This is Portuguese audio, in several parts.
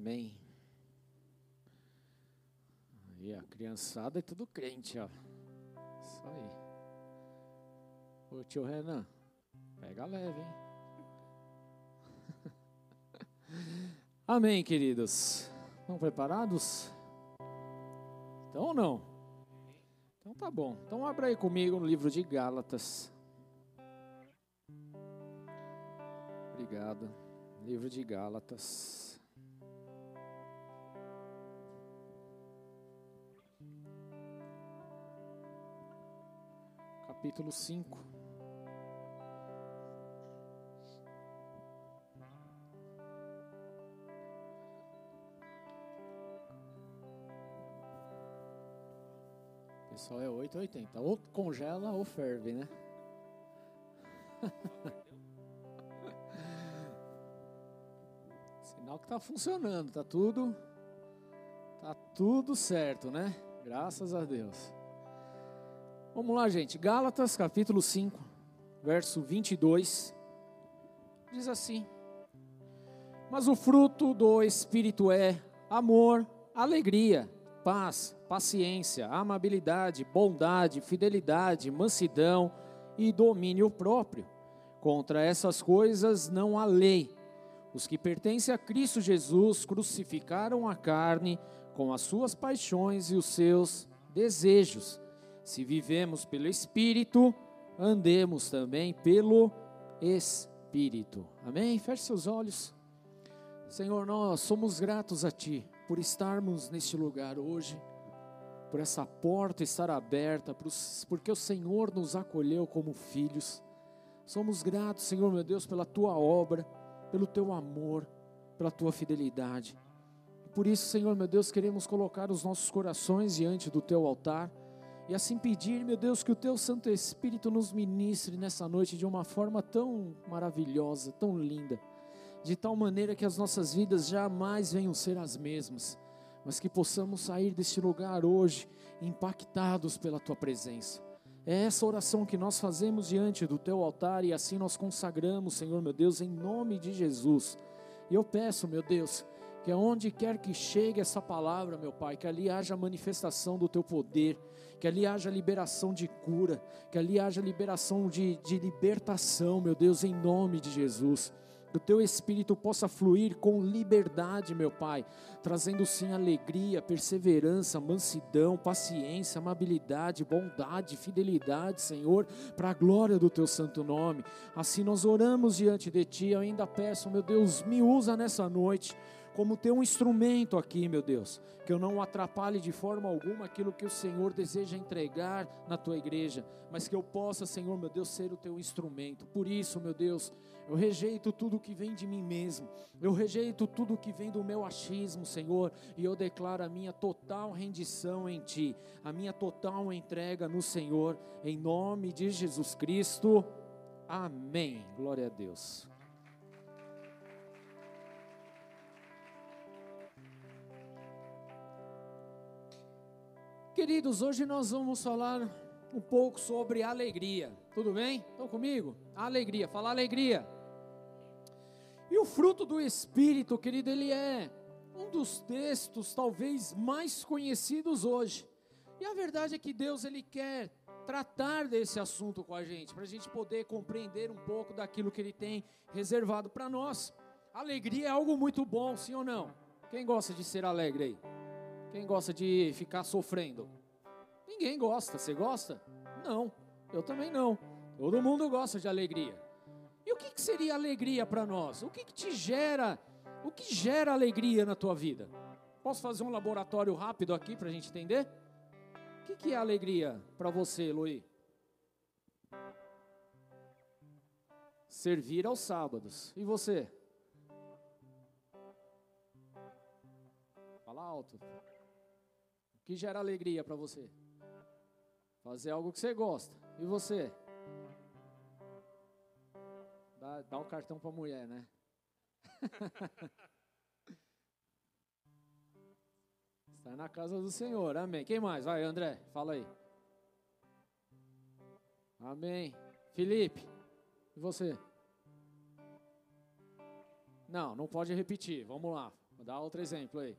Amém. Aí, a criançada é tudo crente, ó. Isso aí. Ô tio Renan, pega leve, hein? Amém, queridos. Estão preparados? Então ou não? Então tá bom. Então abra aí comigo no livro de Gálatas. Obrigado. Livro de Gálatas. Capítulo 5. Pessoal, é 8,80. Ou congela ou ferve, né? Sinal que está funcionando, tá tudo tá tudo certo, né? Graças a Deus. Vamos lá, gente. Gálatas, capítulo 5, verso 22. Diz assim: Mas o fruto do Espírito é amor, alegria, paz, paciência, amabilidade, bondade, fidelidade, mansidão e domínio próprio. Contra essas coisas não há lei. Os que pertencem a Cristo Jesus crucificaram a carne com as suas paixões e os seus desejos. Se vivemos pelo Espírito, andemos também pelo Espírito. Amém? Feche seus olhos. Senhor, nós somos gratos a Ti por estarmos neste lugar hoje, por essa porta estar aberta, porque o Senhor nos acolheu como filhos. Somos gratos, Senhor meu Deus, pela Tua obra, pelo Teu amor, pela Tua fidelidade. Por isso, Senhor meu Deus, queremos colocar os nossos corações diante do Teu altar e assim pedir, meu Deus, que o Teu Santo Espírito nos ministre nessa noite de uma forma tão maravilhosa, tão linda, de tal maneira que as nossas vidas jamais venham ser as mesmas, mas que possamos sair deste lugar hoje impactados pela Tua presença. É essa oração que nós fazemos diante do Teu altar e assim nós consagramos, Senhor meu Deus, em nome de Jesus. E eu peço, meu Deus, que aonde quer que chegue essa palavra, meu Pai, que ali haja manifestação do Teu poder, que ali haja liberação de cura, que ali haja liberação de, de libertação, meu Deus, em nome de Jesus. Que o teu espírito possa fluir com liberdade, meu Pai, trazendo sim alegria, perseverança, mansidão, paciência, amabilidade, bondade, fidelidade, Senhor, para a glória do teu santo nome. Assim nós oramos diante de ti. Eu ainda peço, meu Deus, me usa nessa noite como ter um instrumento aqui, meu Deus, que eu não atrapalhe de forma alguma aquilo que o Senhor deseja entregar na tua igreja, mas que eu possa, Senhor, meu Deus, ser o teu instrumento. Por isso, meu Deus, eu rejeito tudo que vem de mim mesmo, eu rejeito tudo que vem do meu achismo, Senhor, e eu declaro a minha total rendição em Ti, a minha total entrega no Senhor, em nome de Jesus Cristo. Amém. Glória a Deus. Queridos, hoje nós vamos falar um pouco sobre alegria. Tudo bem? Estão comigo? Alegria, falar alegria. E o fruto do Espírito, querido, ele é um dos textos talvez mais conhecidos hoje. E a verdade é que Deus ele quer tratar desse assunto com a gente, para a gente poder compreender um pouco daquilo que Ele tem reservado para nós. Alegria é algo muito bom, sim ou não? Quem gosta de ser alegre aí? Quem gosta de ficar sofrendo? Ninguém gosta. Você gosta? Não. Eu também não. Todo mundo gosta de alegria. E o que, que seria alegria para nós? O que, que te gera? O que gera alegria na tua vida? Posso fazer um laboratório rápido aqui para a gente entender? O que, que é alegria para você, Luí? Servir aos sábados. E você? Fala alto que gera alegria para você? Fazer algo que você gosta. E você? Dá, dá o cartão para a mulher, né? Está na casa do Senhor, amém. Quem mais? Vai, André, fala aí. Amém. Felipe, e você? Não, não pode repetir. Vamos lá. Vou dar outro exemplo aí.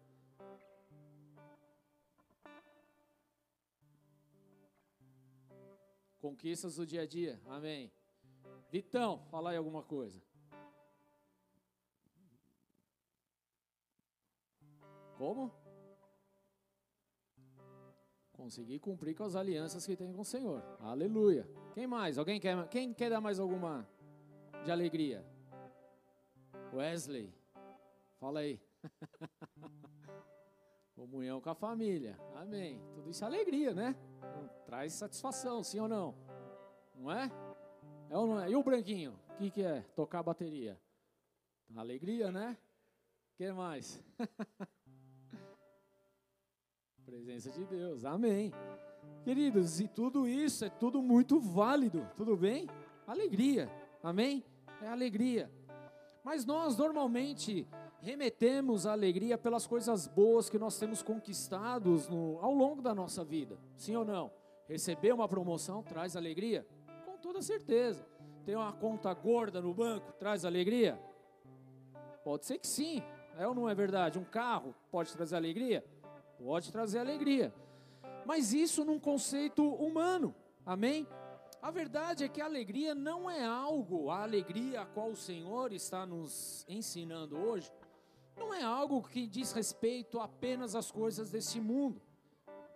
Conquistas do dia a dia. Amém. Vitão, fala aí alguma coisa. Como? Conseguir cumprir com as alianças que tem com o Senhor. Aleluia. Quem mais? Alguém quer? Quem quer dar mais alguma de alegria? Wesley. Fala aí. Comunhão com a família. Amém. Tudo isso é alegria, né? Traz satisfação, sim ou não? Não é? É ou não é? E o branquinho? O que, que é? Tocar bateria. Alegria, né? O que mais? Presença de Deus, amém. Queridos, e tudo isso é tudo muito válido, tudo bem? Alegria, amém? É alegria. Mas nós normalmente remetemos a alegria pelas coisas boas que nós temos conquistados no, ao longo da nossa vida, sim ou não? Receber uma promoção traz alegria? Com toda certeza. Ter uma conta gorda no banco traz alegria? Pode ser que sim, é ou não é verdade? Um carro pode trazer alegria? Pode trazer alegria. Mas isso num conceito humano. Amém? A verdade é que a alegria não é algo, a alegria a qual o Senhor está nos ensinando hoje, não é algo que diz respeito apenas às coisas desse mundo.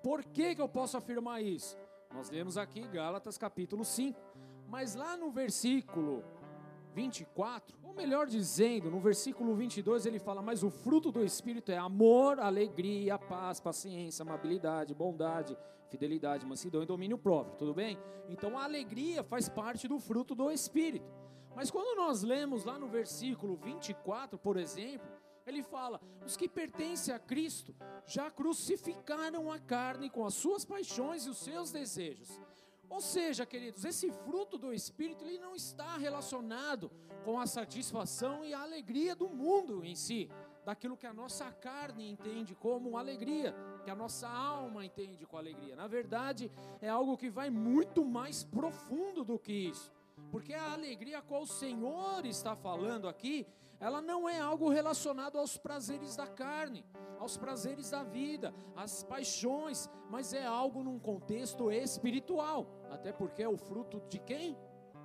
Por que, que eu posso afirmar isso? Nós lemos aqui Gálatas capítulo 5, mas lá no versículo 24, ou melhor dizendo, no versículo 22 ele fala: Mas o fruto do Espírito é amor, alegria, paz, paciência, amabilidade, bondade, fidelidade, mansidão e domínio próprio, tudo bem? Então a alegria faz parte do fruto do Espírito. Mas quando nós lemos lá no versículo 24, por exemplo, ele fala: Os que pertencem a Cristo já crucificaram a carne com as suas paixões e os seus desejos. Ou seja, queridos, esse fruto do Espírito ele não está relacionado com a satisfação e a alegria do mundo em si, daquilo que a nossa carne entende como alegria, que a nossa alma entende com alegria. Na verdade, é algo que vai muito mais profundo do que isso. Porque a alegria a qual o Senhor está falando aqui, ela não é algo relacionado aos prazeres da carne, aos prazeres da vida, às paixões, mas é algo num contexto espiritual. Até porque é o fruto de quem?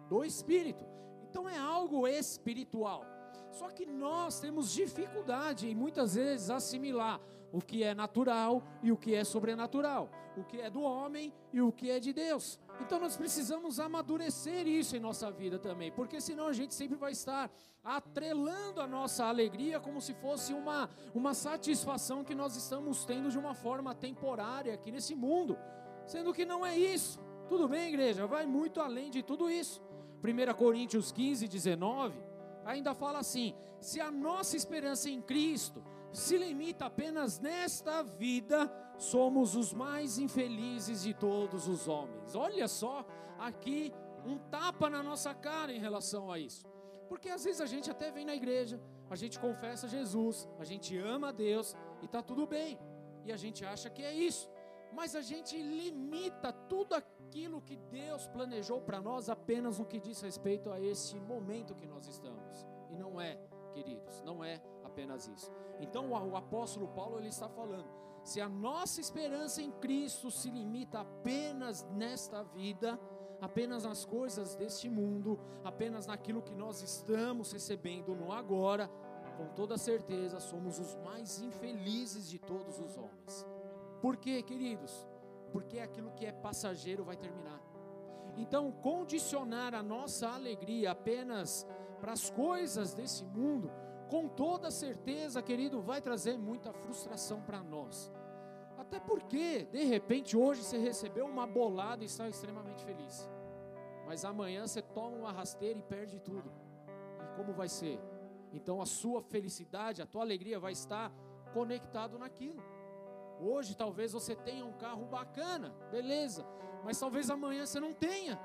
Do Espírito. Então é algo espiritual. Só que nós temos dificuldade em muitas vezes assimilar o que é natural e o que é sobrenatural, o que é do homem e o que é de Deus. Então nós precisamos amadurecer isso em nossa vida também, porque senão a gente sempre vai estar atrelando a nossa alegria como se fosse uma, uma satisfação que nós estamos tendo de uma forma temporária aqui nesse mundo, sendo que não é isso. Tudo bem, igreja? Vai muito além de tudo isso. 1 Coríntios 15, 19, ainda fala assim: se a nossa esperança em Cristo se limita apenas nesta vida, somos os mais infelizes de todos os homens. Olha só aqui um tapa na nossa cara em relação a isso. Porque às vezes a gente até vem na igreja, a gente confessa Jesus, a gente ama a Deus e está tudo bem. E a gente acha que é isso. Mas a gente limita tudo aquilo que Deus planejou para nós apenas no que diz respeito a esse momento que nós estamos. E não é, queridos, não é apenas isso. Então o apóstolo Paulo ele está falando: se a nossa esperança em Cristo se limita apenas nesta vida, apenas nas coisas deste mundo, apenas naquilo que nós estamos recebendo no agora, com toda certeza somos os mais infelizes de todos os homens. Por quê, queridos? Porque aquilo que é passageiro vai terminar. Então, condicionar a nossa alegria apenas para as coisas desse mundo com toda certeza, querido, vai trazer muita frustração para nós. Até porque, de repente, hoje você recebeu uma bolada e está extremamente feliz. Mas amanhã você toma uma rasteira e perde tudo. E como vai ser? Então a sua felicidade, a tua alegria vai estar conectado naquilo. Hoje talvez você tenha um carro bacana, beleza, mas talvez amanhã você não tenha.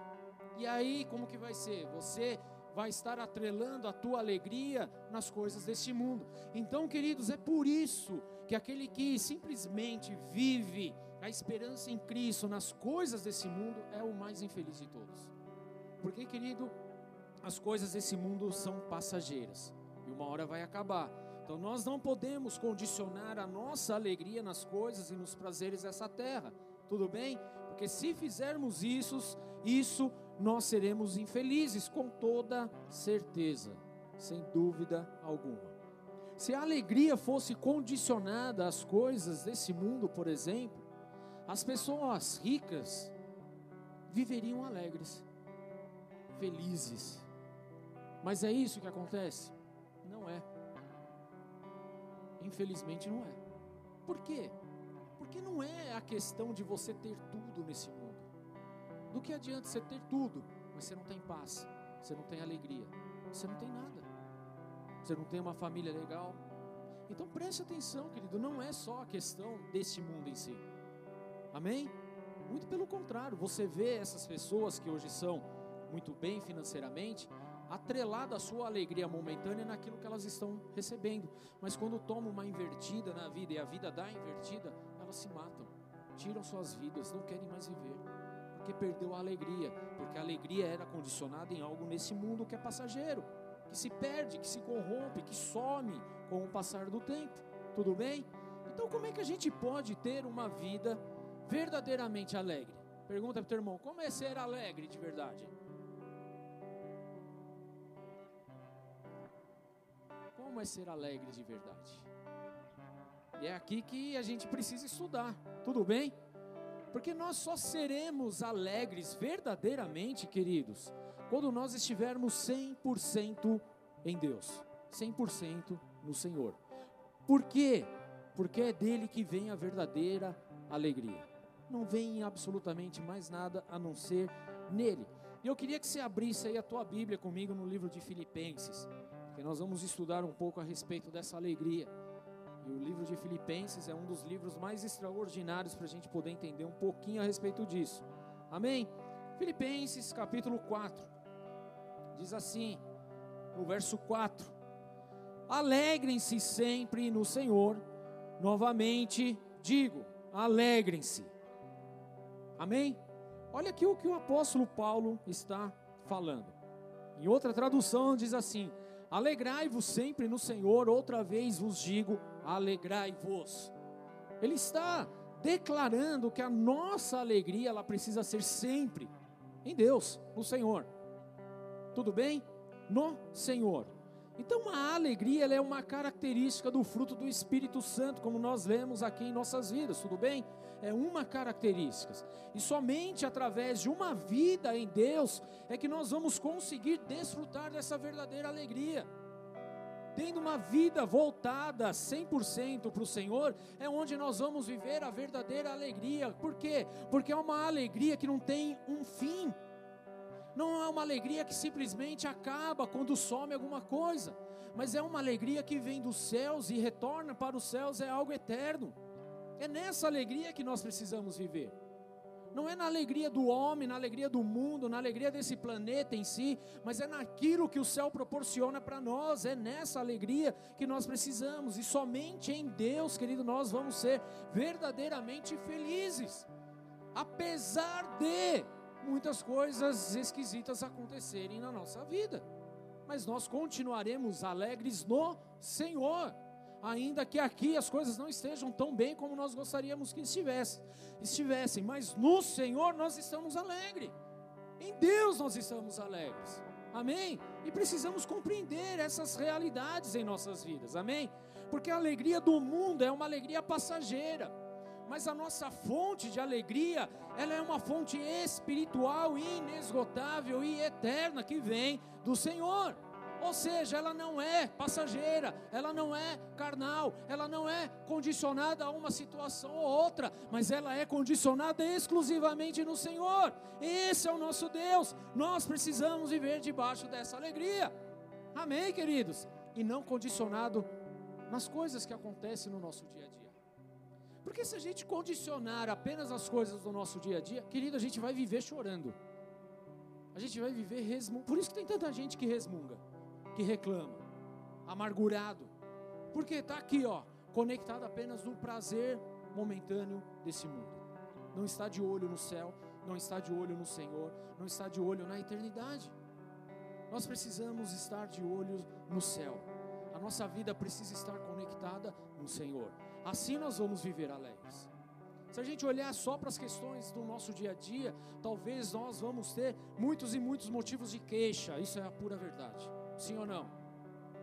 E aí, como que vai ser? Você vai estar atrelando a tua alegria nas coisas deste mundo. Então, queridos, é por isso que aquele que simplesmente vive a esperança em Cristo nas coisas desse mundo é o mais infeliz de todos. Porque, querido, as coisas desse mundo são passageiras e uma hora vai acabar. Então nós não podemos condicionar a nossa alegria nas coisas e nos prazeres dessa terra. Tudo bem? Porque se fizermos isso, isso nós seremos infelizes com toda certeza, sem dúvida alguma. Se a alegria fosse condicionada às coisas desse mundo, por exemplo, as pessoas ricas viveriam alegres, felizes. Mas é isso que acontece? Não é. Infelizmente não é. Por quê? Porque não é a questão de você ter tudo nesse mundo. Do que adianta você ter tudo, mas você não tem paz, você não tem alegria, você não tem nada. Você não tem uma família legal. Então preste atenção, querido, não é só a questão desse mundo em si. Amém? Muito pelo contrário, você vê essas pessoas que hoje são muito bem financeiramente, atrelada a sua alegria momentânea naquilo que elas estão recebendo. Mas quando tomam uma invertida na vida e a vida dá invertida, elas se matam, tiram suas vidas, não querem mais viver. Porque perdeu a alegria, porque a alegria era condicionada em algo nesse mundo que é passageiro, que se perde, que se corrompe, que some com o passar do tempo. Tudo bem? Então, como é que a gente pode ter uma vida verdadeiramente alegre? Pergunta para o teu irmão: como é ser alegre de verdade? como é ser alegre de verdade. E é aqui que a gente precisa estudar, tudo bem? Porque nós só seremos alegres verdadeiramente, queridos, quando nós estivermos 100% em Deus, 100% no Senhor. Por quê? Porque é dele que vem a verdadeira alegria. Não vem absolutamente mais nada a não ser nele. E eu queria que você abrisse aí a tua Bíblia comigo no livro de Filipenses que nós vamos estudar um pouco a respeito dessa alegria. E o livro de Filipenses é um dos livros mais extraordinários para a gente poder entender um pouquinho a respeito disso. Amém? Filipenses capítulo 4 diz assim, no verso 4: Alegrem-se sempre no Senhor. Novamente digo, alegrem-se. Amém? Olha aqui o que o apóstolo Paulo está falando. Em outra tradução diz assim: Alegrai-vos sempre no Senhor, outra vez vos digo, alegrai-vos. Ele está declarando que a nossa alegria ela precisa ser sempre em Deus, no Senhor. Tudo bem? No Senhor. Então a alegria é uma característica do fruto do Espírito Santo, como nós vemos aqui em nossas vidas, tudo bem? É uma característica. E somente através de uma vida em Deus é que nós vamos conseguir desfrutar dessa verdadeira alegria. Tendo uma vida voltada 100% para o Senhor, é onde nós vamos viver a verdadeira alegria. Por quê? Porque é uma alegria que não tem um fim não é uma alegria que simplesmente acaba quando some alguma coisa, mas é uma alegria que vem dos céus e retorna para os céus, é algo eterno. É nessa alegria que nós precisamos viver. Não é na alegria do homem, na alegria do mundo, na alegria desse planeta em si, mas é naquilo que o céu proporciona para nós, é nessa alegria que nós precisamos, e somente em Deus, querido, nós vamos ser verdadeiramente felizes, apesar de muitas coisas esquisitas acontecerem na nossa vida, mas nós continuaremos alegres no Senhor, ainda que aqui as coisas não estejam tão bem como nós gostaríamos que estivessem, estivessem, mas no Senhor nós estamos alegres, em Deus nós estamos alegres, amém? E precisamos compreender essas realidades em nossas vidas, amém? Porque a alegria do mundo é uma alegria passageira mas a nossa fonte de alegria, ela é uma fonte espiritual, inesgotável e eterna que vem do Senhor. Ou seja, ela não é passageira, ela não é carnal, ela não é condicionada a uma situação ou outra, mas ela é condicionada exclusivamente no Senhor. Esse é o nosso Deus. Nós precisamos viver debaixo dessa alegria. Amém, queridos? E não condicionado nas coisas que acontecem no nosso dia a dia. Porque se a gente condicionar apenas as coisas do nosso dia a dia, querido, a gente vai viver chorando. A gente vai viver resmungando. Por isso que tem tanta gente que resmunga, que reclama, amargurado. Porque está aqui, ó, conectado apenas no prazer momentâneo desse mundo. Não está de olho no céu, não está de olho no Senhor, não está de olho na eternidade. Nós precisamos estar de olho no céu. A nossa vida precisa estar conectada no Senhor. Assim nós vamos viver alegres. Se a gente olhar só para as questões do nosso dia a dia, talvez nós vamos ter muitos e muitos motivos de queixa. Isso é a pura verdade. Sim ou não?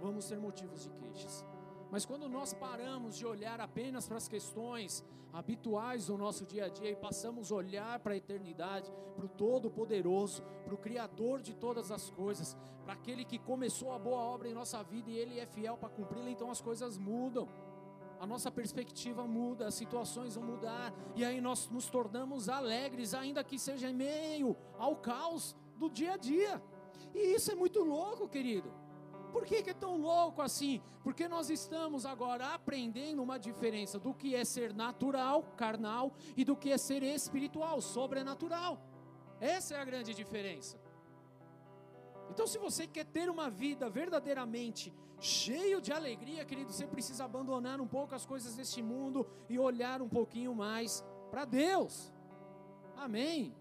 Vamos ter motivos de queixas. Mas quando nós paramos de olhar apenas para as questões habituais do nosso dia a dia e passamos a olhar para a eternidade, para o Todo-Poderoso, para o Criador de todas as coisas, para aquele que começou a boa obra em nossa vida e ele é fiel para cumpri-la, então as coisas mudam a nossa perspectiva muda, as situações vão mudar, e aí nós nos tornamos alegres, ainda que seja em meio ao caos do dia a dia. E isso é muito louco, querido. Por que, que, é tão louco assim? Porque nós estamos agora aprendendo uma diferença do que é ser natural, carnal, e do que é ser espiritual, sobrenatural. Essa é a grande diferença. Então, se você quer ter uma vida verdadeiramente cheio de alegria, querido, você precisa abandonar um pouco as coisas deste mundo e olhar um pouquinho mais para Deus. Amém.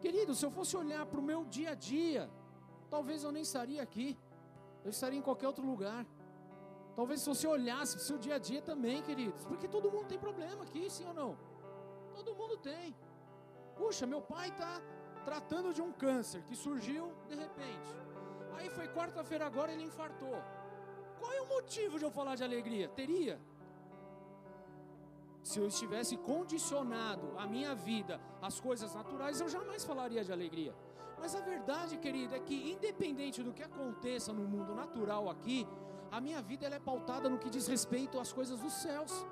Querido, se eu fosse olhar para o meu dia a dia, talvez eu nem estaria aqui. Eu estaria em qualquer outro lugar. Talvez se você olhasse para o seu dia a dia também, queridos, porque todo mundo tem problema aqui, sim ou não? Todo mundo tem. Puxa, meu pai está tratando de um câncer que surgiu de repente. Aí foi quarta-feira agora ele infartou. Qual é o motivo de eu falar de alegria? Teria. Se eu estivesse condicionado a minha vida às coisas naturais, eu jamais falaria de alegria. Mas a verdade, querido, é que independente do que aconteça no mundo natural aqui, a minha vida ela é pautada no que diz respeito às coisas dos céus.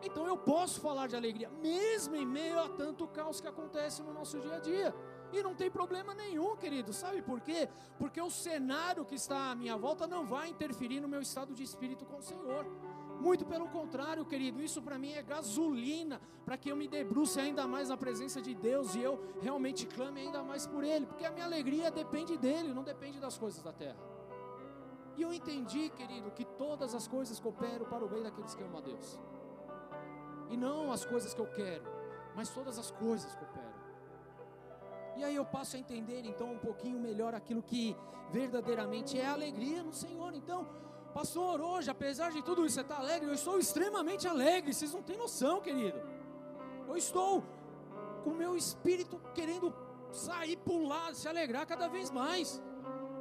Então eu posso falar de alegria, mesmo em meio a tanto caos que acontece no nosso dia a dia. E não tem problema nenhum, querido. Sabe por quê? Porque o cenário que está à minha volta não vai interferir no meu estado de espírito com o Senhor. Muito pelo contrário, querido, isso para mim é gasolina para que eu me debruce ainda mais na presença de Deus e eu realmente clame ainda mais por Ele, porque a minha alegria depende dele, não depende das coisas da terra. E eu entendi, querido, que todas as coisas cooperam para o bem daqueles que amam a Deus, e não as coisas que eu quero, mas todas as coisas cooperam. E aí eu passo a entender então um pouquinho melhor aquilo que verdadeiramente é alegria no Senhor. Então, pastor, hoje, apesar de tudo isso, você está alegre? Eu estou extremamente alegre, vocês não têm noção, querido. Eu estou com o meu espírito querendo sair, pular, se alegrar cada vez mais.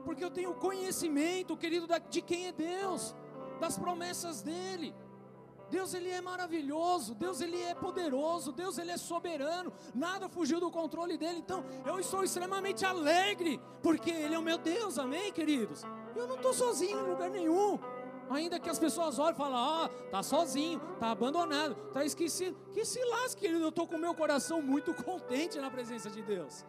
Porque eu tenho conhecimento, querido, de quem é Deus, das promessas dEle. Deus ele é maravilhoso, Deus ele é poderoso, Deus ele é soberano, nada fugiu do controle dele. Então, eu estou extremamente alegre, porque ele é o meu Deus, amém, queridos? Eu não estou sozinho em lugar nenhum. Ainda que as pessoas olhem e falem, ah, tá sozinho, tá abandonado, tá esquecido. Que se lasque, querido, eu estou com o meu coração muito contente na presença de Deus.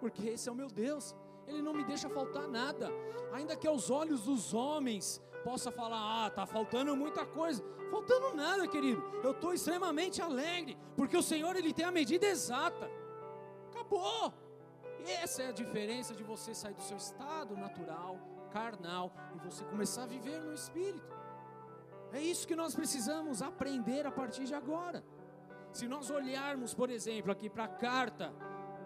Porque esse é o meu Deus. Ele não me deixa faltar nada. Ainda que aos olhos dos homens possa falar, ah, tá faltando muita coisa. Faltando nada, querido. Eu estou extremamente alegre, porque o Senhor ele tem a medida exata. Acabou. Essa é a diferença de você sair do seu estado natural, carnal, e você começar a viver no Espírito. É isso que nós precisamos aprender a partir de agora. Se nós olharmos, por exemplo, aqui para a carta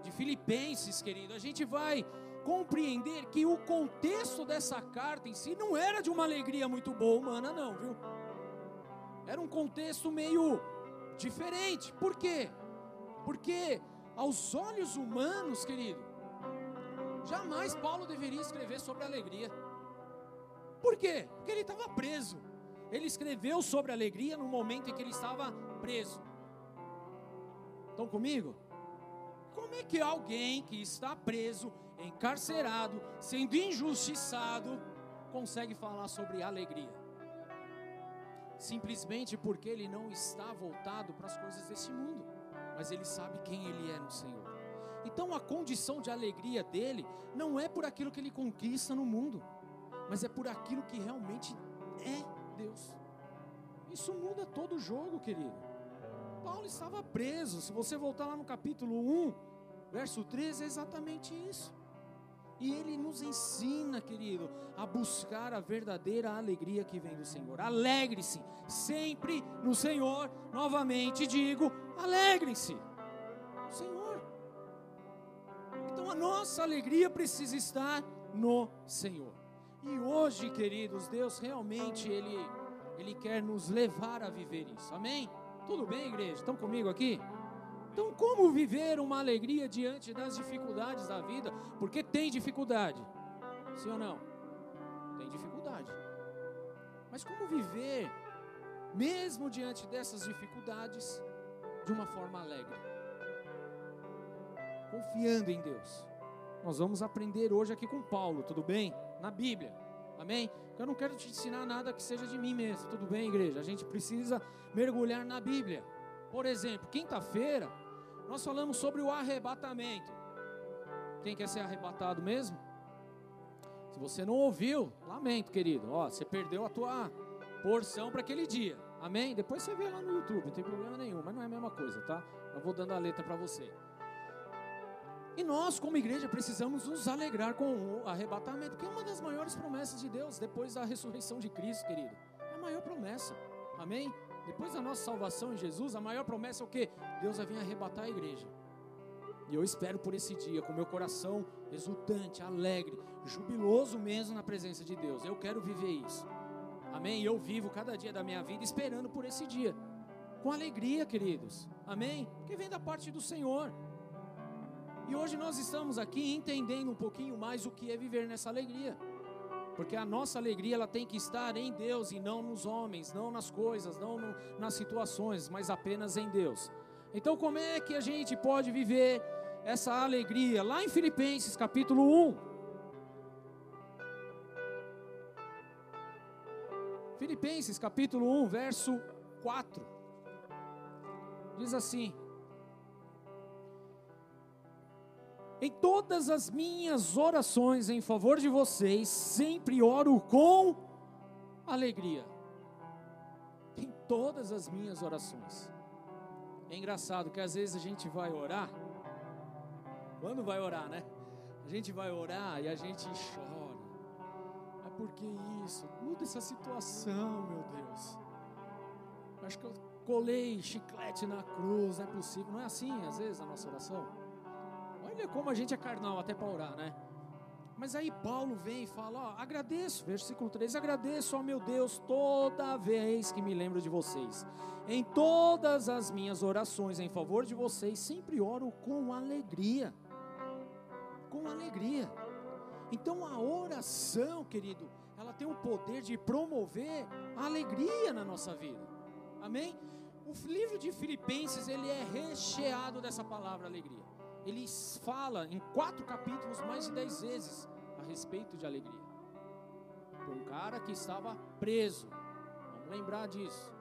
de Filipenses, querido, a gente vai compreender que o contexto dessa carta em si não era de uma alegria muito boa humana, não, viu? Era um contexto meio diferente. Por quê? Porque aos olhos humanos, querido, jamais Paulo deveria escrever sobre alegria. Por quê? Porque ele estava preso. Ele escreveu sobre alegria no momento em que ele estava preso. Estão comigo? Como é que alguém que está preso encarcerado, sendo injustiçado, consegue falar sobre alegria. Simplesmente porque ele não está voltado para as coisas desse mundo, mas ele sabe quem ele é no Senhor. Então a condição de alegria dele não é por aquilo que ele conquista no mundo, mas é por aquilo que realmente é Deus. Isso muda todo o jogo, querido. Paulo estava preso. Se você voltar lá no capítulo 1, verso 13, é exatamente isso. E Ele nos ensina, querido, a buscar a verdadeira alegria que vem do Senhor. Alegre-se sempre no Senhor. Novamente digo: alegre-se. Senhor. A nossa alegria precisa estar no Senhor. E hoje, queridos, Deus realmente ele ele quer nos levar a viver isso. Amém? Tudo bem, igreja? Estão comigo aqui? Então, como viver uma alegria diante das dificuldades da vida? Porque tem dificuldade. Sim ou não? Tem dificuldade. Mas como viver, mesmo diante dessas dificuldades, de uma forma alegre? Confiando em Deus. Nós vamos aprender hoje aqui com Paulo, tudo bem? Na Bíblia. Amém? Eu não quero te ensinar nada que seja de mim mesmo, tudo bem, igreja? A gente precisa mergulhar na Bíblia. Por exemplo, quinta-feira, nós falamos sobre o arrebatamento. Quem quer ser arrebatado mesmo? Se você não ouviu, lamento, querido. Ó, você perdeu a tua porção para aquele dia. Amém? Depois você vê lá no YouTube, não tem problema nenhum, mas não é a mesma coisa, tá? Eu vou dando a letra para você. E nós, como igreja, precisamos nos alegrar com o arrebatamento, que é uma das maiores promessas de Deus, depois da ressurreição de Cristo, querido. É a maior promessa. Amém? Depois da nossa salvação em Jesus, a maior promessa é o que? Deus vai vir arrebatar a igreja. E eu espero por esse dia, com meu coração exultante, alegre, jubiloso mesmo na presença de Deus. Eu quero viver isso. Amém? E eu vivo cada dia da minha vida esperando por esse dia. Com alegria, queridos. Amém? Que vem da parte do Senhor. E hoje nós estamos aqui entendendo um pouquinho mais o que é viver nessa alegria. Porque a nossa alegria ela tem que estar em Deus e não nos homens, não nas coisas, não no, nas situações, mas apenas em Deus. Então, como é que a gente pode viver essa alegria? Lá em Filipenses capítulo 1. Filipenses capítulo 1, verso 4. Diz assim: Em todas as minhas orações em favor de vocês, sempre oro com alegria. Em todas as minhas orações. É engraçado que às vezes a gente vai orar. Quando vai orar, né? A gente vai orar e a gente chora. Mas por que isso? Muda essa situação, meu Deus. Acho que eu colei chiclete na cruz, não é possível. Não é assim, às vezes, a nossa oração. Olha como a gente é carnal até para orar, né? Mas aí Paulo vem e fala: ó, agradeço, versículo 3: agradeço ao meu Deus toda vez que me lembro de vocês. Em todas as minhas orações em favor de vocês, sempre oro com alegria. Com alegria. Então a oração, querido, ela tem o poder de promover a alegria na nossa vida. Amém? O livro de Filipenses, ele é recheado dessa palavra alegria ele fala em quatro capítulos mais de dez vezes a respeito de alegria. Um cara que estava preso. Vamos lembrar disso.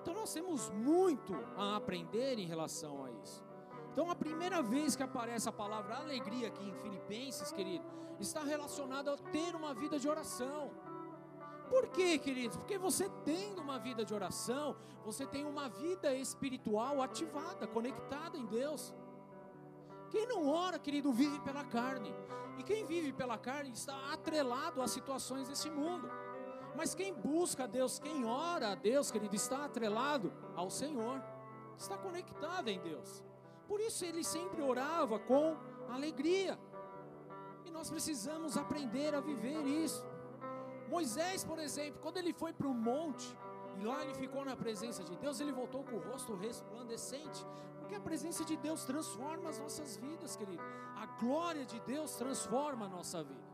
Então nós temos muito a aprender em relação a isso. Então a primeira vez que aparece a palavra alegria aqui em Filipenses, querido, está relacionada a ter uma vida de oração. Por quê, queridos? Porque você tendo uma vida de oração, você tem uma vida espiritual ativada, conectada em Deus. Quem não ora, querido, vive pela carne. E quem vive pela carne está atrelado às situações desse mundo. Mas quem busca a Deus, quem ora a Deus, querido, está atrelado ao Senhor. Está conectado em Deus. Por isso ele sempre orava com alegria. E nós precisamos aprender a viver isso. Moisés, por exemplo, quando ele foi para o monte, e lá ele ficou na presença de Deus, ele voltou com o rosto resplandecente, porque a presença de Deus transforma as nossas vidas, querido. A glória de Deus transforma a nossa vida.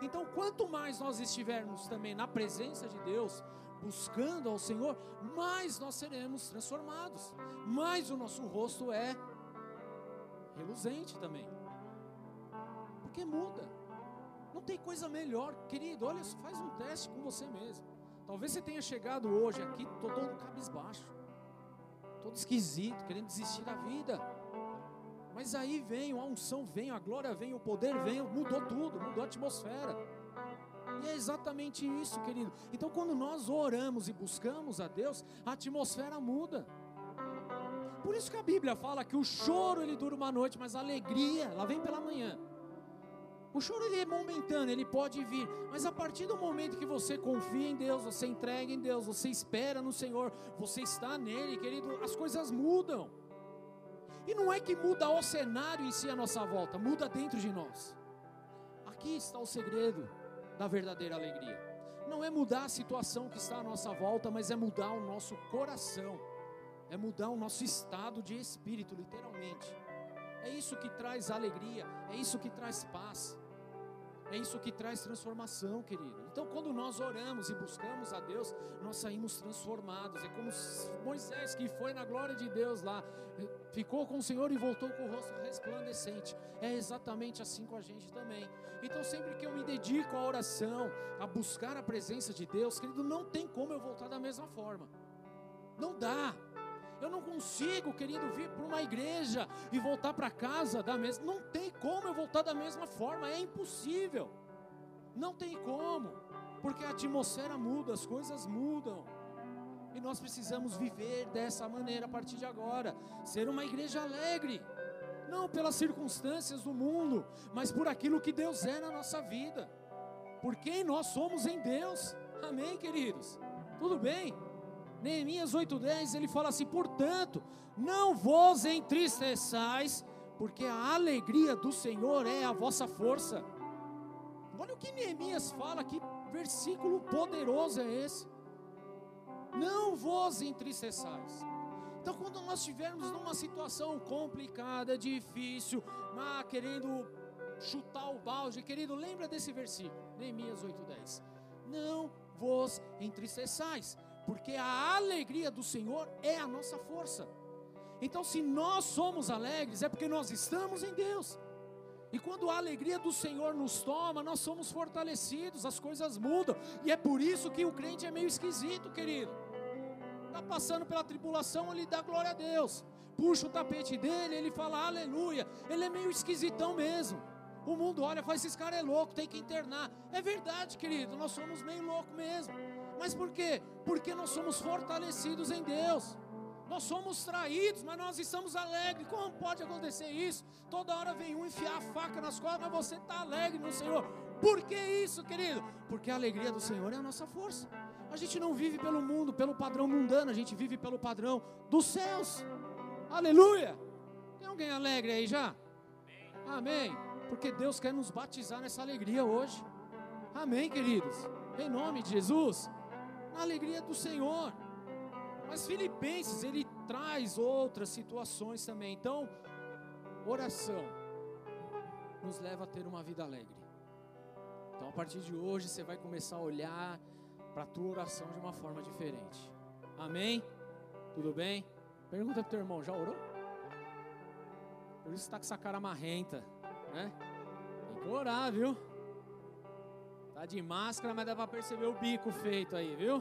Então, quanto mais nós estivermos também na presença de Deus, buscando ao Senhor, mais nós seremos transformados, mais o nosso rosto é reluzente também. Porque muda. Não tem coisa melhor, querido. Olha, faz um teste com você mesmo. Talvez você tenha chegado hoje aqui todo cabisbaixo todo esquisito, querendo desistir da vida. Mas aí vem a unção, vem a glória, vem o poder, vem, mudou tudo, mudou a atmosfera. E é exatamente isso, querido. Então, quando nós oramos e buscamos a Deus, a atmosfera muda. Por isso que a Bíblia fala que o choro ele dura uma noite, mas a alegria, ela vem pela manhã. O choro ele é momentâneo, ele pode vir, mas a partir do momento que você confia em Deus, você entrega em Deus, você espera no Senhor, você está nele, querido, as coisas mudam. E não é que muda o cenário em si à nossa volta, muda dentro de nós. Aqui está o segredo. da verdadeira alegria. Não é mudar a situação que está à nossa volta, mas é mudar o nosso coração, é mudar o nosso estado de espírito, literalmente. É isso que traz alegria, é isso que traz paz. É isso que traz transformação, querido. Então, quando nós oramos e buscamos a Deus, nós saímos transformados. É como Moisés, que foi na glória de Deus lá, ficou com o Senhor e voltou com o rosto resplandecente. É exatamente assim com a gente também. Então, sempre que eu me dedico à oração, a buscar a presença de Deus, querido, não tem como eu voltar da mesma forma. Não dá. Eu não consigo, querido, vir para uma igreja e voltar para casa da mesma. Não tem como eu voltar da mesma forma, é impossível. Não tem como, porque a atmosfera muda, as coisas mudam. E nós precisamos viver dessa maneira a partir de agora, ser uma igreja alegre, não pelas circunstâncias do mundo, mas por aquilo que Deus é na nossa vida, por quem nós somos em Deus. Amém, queridos? Tudo bem? Neemias 8,10 ele fala assim: portanto, não vos entristeçais, porque a alegria do Senhor é a vossa força. Olha o que Neemias fala, que versículo poderoso é esse. Não vos entristeçais. Então, quando nós estivermos numa situação complicada, difícil, querendo chutar o balde, querido, lembra desse versículo, Neemias 8,10. Não vos entristeçais porque a alegria do Senhor é a nossa força. Então, se nós somos alegres, é porque nós estamos em Deus. E quando a alegria do Senhor nos toma, nós somos fortalecidos, as coisas mudam. E é por isso que o crente é meio esquisito, querido. Está passando pela tribulação, ele dá glória a Deus. Puxa o tapete dele, ele fala aleluia. Ele é meio esquisitão mesmo. O mundo olha fala: esse cara é louco, tem que internar. É verdade, querido, nós somos meio louco mesmo. Mas por quê? Porque nós somos fortalecidos em Deus. Nós somos traídos, mas nós estamos alegres. Como pode acontecer isso? Toda hora vem um enfiar a faca nas costas, mas você está alegre no Senhor. Por que isso, querido? Porque a alegria do Senhor é a nossa força. A gente não vive pelo mundo, pelo padrão mundano, a gente vive pelo padrão dos céus. Aleluia! Tem alguém alegre aí já? Amém. Porque Deus quer nos batizar nessa alegria hoje. Amém, queridos. Em nome de Jesus a alegria do Senhor. Mas Filipenses, ele traz outras situações também. Então, oração nos leva a ter uma vida alegre. Então, a partir de hoje, você vai começar a olhar para a tua oração de uma forma diferente. Amém? Tudo bem? Pergunta para o teu irmão, já orou? Por isso está com essa cara marrenta, né? Tem que orar, viu? Tá de máscara, mas dá para perceber o bico feito aí, viu?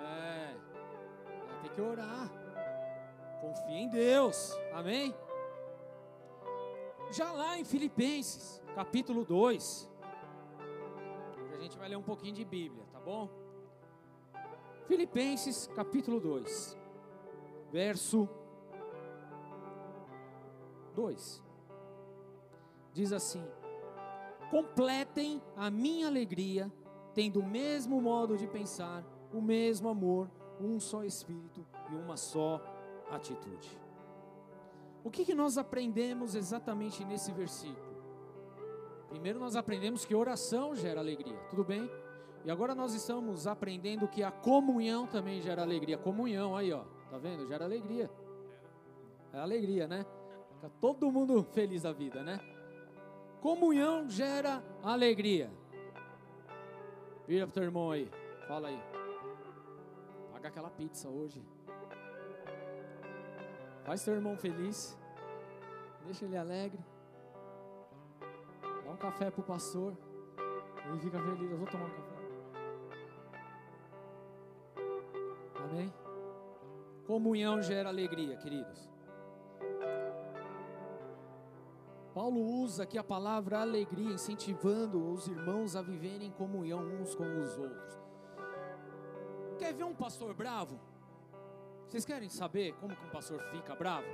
É. Tem que orar. Confia em Deus. Amém? Já lá em Filipenses, capítulo 2. Hoje a gente vai ler um pouquinho de Bíblia, tá bom? Filipenses, capítulo 2. Verso 2. Diz assim: completem a minha alegria, tendo o mesmo modo de pensar, o mesmo amor, um só espírito e uma só atitude. O que, que nós aprendemos exatamente nesse versículo? Primeiro, nós aprendemos que oração gera alegria, tudo bem? E agora nós estamos aprendendo que a comunhão também gera alegria. Comunhão, aí ó, tá vendo? Gera alegria. É alegria, né? Fica todo mundo feliz da vida, né? Comunhão gera alegria. Vira pro teu irmão aí. Fala aí. Paga aquela pizza hoje. Faz teu irmão feliz. Deixa ele alegre. Dá um café pro pastor. Ele fica feliz. Eu vou tomar um café. Amém? Comunhão gera alegria, queridos. Paulo usa aqui a palavra alegria, incentivando os irmãos a viverem em comunhão uns com os outros. Quer ver um pastor bravo? Vocês querem saber como que um pastor fica bravo?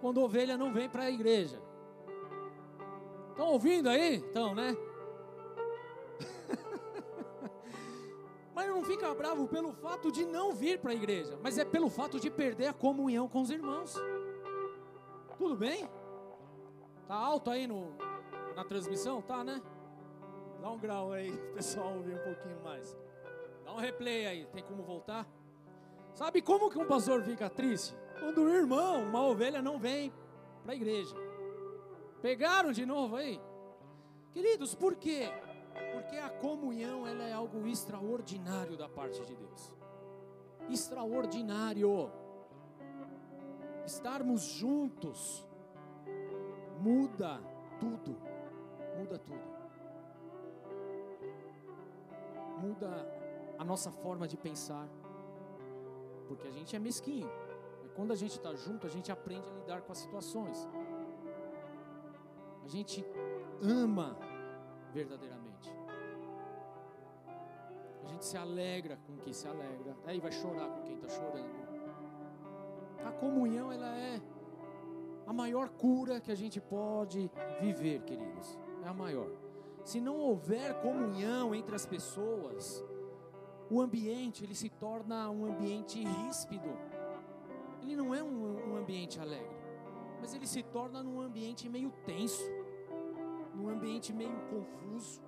Quando a ovelha não vem para a igreja. Estão ouvindo aí? Estão, né? mas não fica bravo pelo fato de não vir para a igreja, mas é pelo fato de perder a comunhão com os irmãos. Tudo bem? Tá alto aí no, na transmissão? Tá, né? Dá um grau aí, pessoal ouvir um pouquinho mais. Dá um replay aí, tem como voltar? Sabe como que um pastor fica triste? Quando o irmão, uma ovelha, não vem para a igreja. Pegaram de novo aí? Queridos, por quê? Porque a comunhão ela é algo extraordinário da parte de Deus. Extraordinário. Estarmos juntos muda tudo. Muda tudo. Muda a nossa forma de pensar. Porque a gente é mesquinho. Quando a gente está junto, a gente aprende a lidar com as situações. A gente ama verdadeiramente. A gente se alegra com quem se alegra. Aí vai chorar com quem está chorando. A comunhão, ela é a maior cura que a gente pode viver, queridos. É a maior. Se não houver comunhão entre as pessoas, o ambiente ele se torna um ambiente ríspido. Ele não é um, um ambiente alegre, mas ele se torna um ambiente meio tenso, num ambiente meio confuso.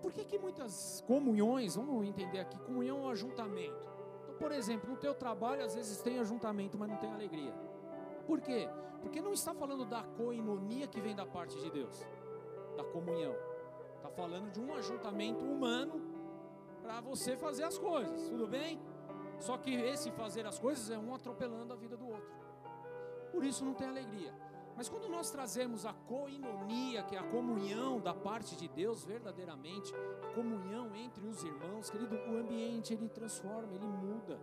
Por que, que muitas comunhões, vamos entender aqui, comunhão é um ajuntamento. Então, por exemplo, no teu trabalho às vezes tem ajuntamento, mas não tem alegria. Por quê? Porque não está falando da coinonia que vem da parte de Deus da comunhão. Está falando de um ajuntamento humano para você fazer as coisas, tudo bem? Só que esse fazer as coisas é um atropelando a vida do outro. Por isso não tem alegria. Mas quando nós trazemos a coinonia, que é a comunhão da parte de Deus verdadeiramente, a comunhão entre os irmãos, querido, o ambiente ele transforma, ele muda.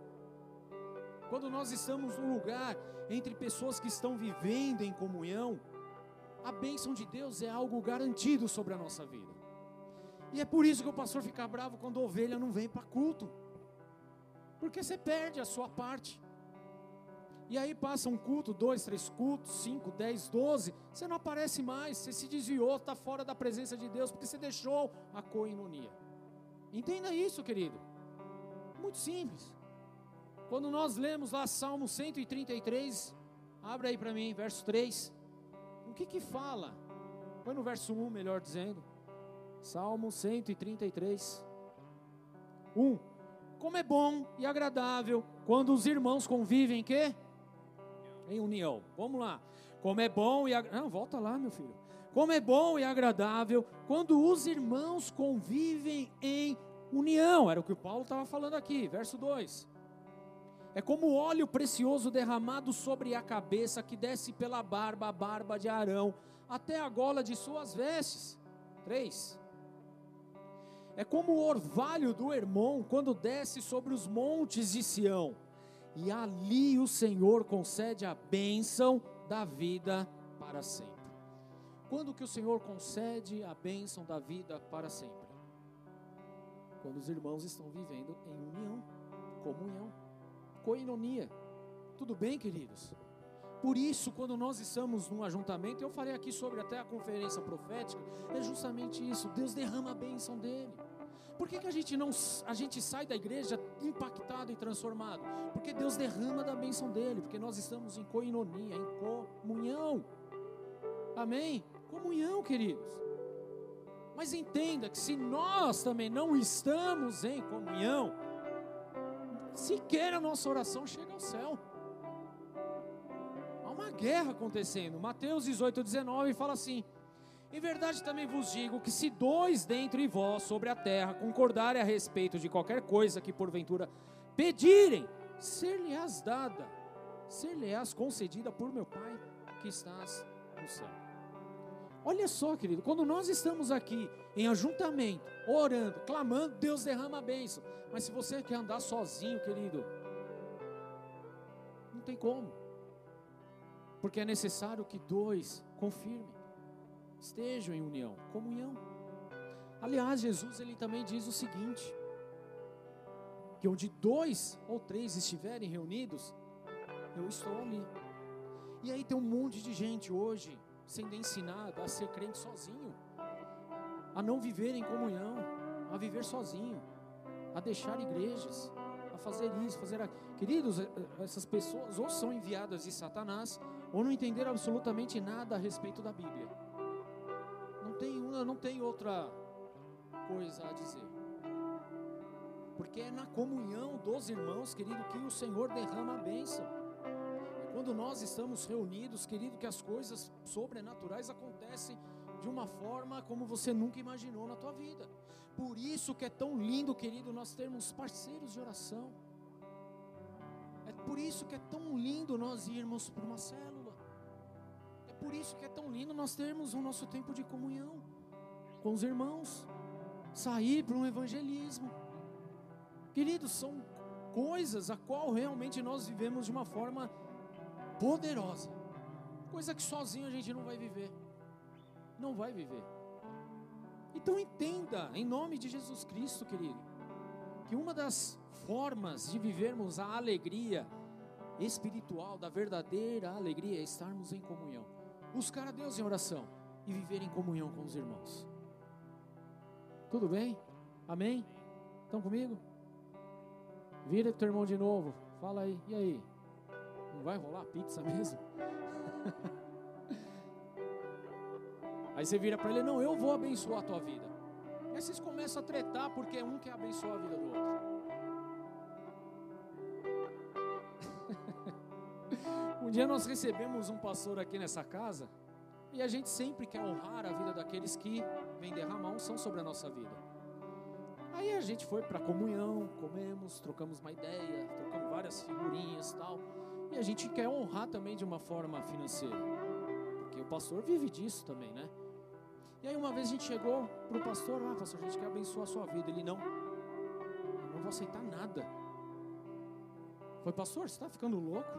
Quando nós estamos num lugar entre pessoas que estão vivendo em comunhão, a bênção de Deus é algo garantido sobre a nossa vida. E é por isso que o pastor fica bravo quando a ovelha não vem para culto. Porque você perde a sua parte. E aí passa um culto, dois, três cultos, cinco, dez, doze, você não aparece mais, você se desviou, está fora da presença de Deus, porque você deixou a coinonia. Entenda isso, querido. Muito simples. Quando nós lemos lá Salmo 133, abre aí para mim, verso 3 o que que fala? Põe no verso 1, melhor dizendo. Salmo 133. 1. Como é bom e agradável quando os irmãos convivem que? Em união. Vamos lá. Como é bom e agradável. Não, volta lá, meu filho. Como é bom e agradável quando os irmãos convivem em união. Era o que o Paulo estava falando aqui, verso 2. É como óleo precioso derramado sobre a cabeça que desce pela barba, a barba de Arão, até a gola de suas vestes. 3. É como o orvalho do Hermon quando desce sobre os montes de Sião. E ali o Senhor concede a bênção da vida para sempre. Quando que o Senhor concede a bênção da vida para sempre? Quando os irmãos estão vivendo em união, comunhão coinonia. Tudo bem, queridos? Por isso, quando nós estamos num ajuntamento, eu falei aqui sobre até a conferência profética, é justamente isso, Deus derrama a bênção dele. Por que, que a gente não a gente sai da igreja impactado e transformado? Porque Deus derrama da bênção dele, porque nós estamos em coinonia, em comunhão. Amém? Comunhão, queridos. Mas entenda que se nós também não estamos em comunhão, sequer a nossa oração chega ao céu. Há uma guerra acontecendo. Mateus 18, 19 fala assim: Em verdade também vos digo que se dois dentre vós sobre a terra concordarem a respeito de qualquer coisa que porventura pedirem, ser-lhe-ás dada, ser-lhe-ás concedida por meu Pai que estás no céu. Olha só, querido, quando nós estamos aqui em ajuntamento, orando, clamando, Deus derrama a bênção. Mas se você quer andar sozinho, querido, não tem como. Porque é necessário que dois confirmem, estejam em união, comunhão. Aliás, Jesus ele também diz o seguinte: que onde dois ou três estiverem reunidos, eu estou ali. E aí tem um monte de gente hoje sendo ensinada a ser crente sozinho, a não viver em comunhão, a viver sozinho a deixar igrejas, a fazer isso, fazer aquilo. Queridos, eh, eh, essas pessoas ou são enviadas de Satanás, ou não entenderam absolutamente nada a respeito da Bíblia. Não tem, não tem outra coisa a dizer. Porque é na comunhão dos irmãos, querido, que o Senhor derrama a bênção. Quando nós estamos reunidos, querido, que as coisas sobrenaturais acontecem de uma forma como você nunca imaginou na tua vida. Por isso que é tão lindo, querido, nós termos parceiros de oração. É por isso que é tão lindo nós irmos para uma célula. É por isso que é tão lindo nós termos o nosso tempo de comunhão com os irmãos. Sair para um evangelismo. Queridos, são coisas a qual realmente nós vivemos de uma forma poderosa. Coisa que sozinho a gente não vai viver. Não vai viver. Então entenda, em nome de Jesus Cristo, querido, que uma das formas de vivermos a alegria espiritual, da verdadeira alegria, é estarmos em comunhão. Buscar a Deus em oração e viver em comunhão com os irmãos. Tudo bem? Amém? Estão comigo? Vira teu irmão de novo. Fala aí. E aí? Não vai rolar pizza mesmo? aí você vira para ele: Não, eu vou abençoar a tua vida. Aí vocês começam a tretar porque um quer abençoar a vida do outro. um dia nós recebemos um pastor aqui nessa casa. E a gente sempre quer honrar a vida daqueles que vêm derramar unção sobre a nossa vida. Aí a gente foi para comunhão, comemos, trocamos uma ideia, trocamos várias figurinhas tal. E a gente quer honrar também de uma forma financeira. Porque o pastor vive disso também, né? E aí uma vez a gente chegou para o pastor, ah, pastor, a gente quer abençoar a sua vida. Ele, não, eu não vou aceitar nada. Foi, pastor, você está ficando louco?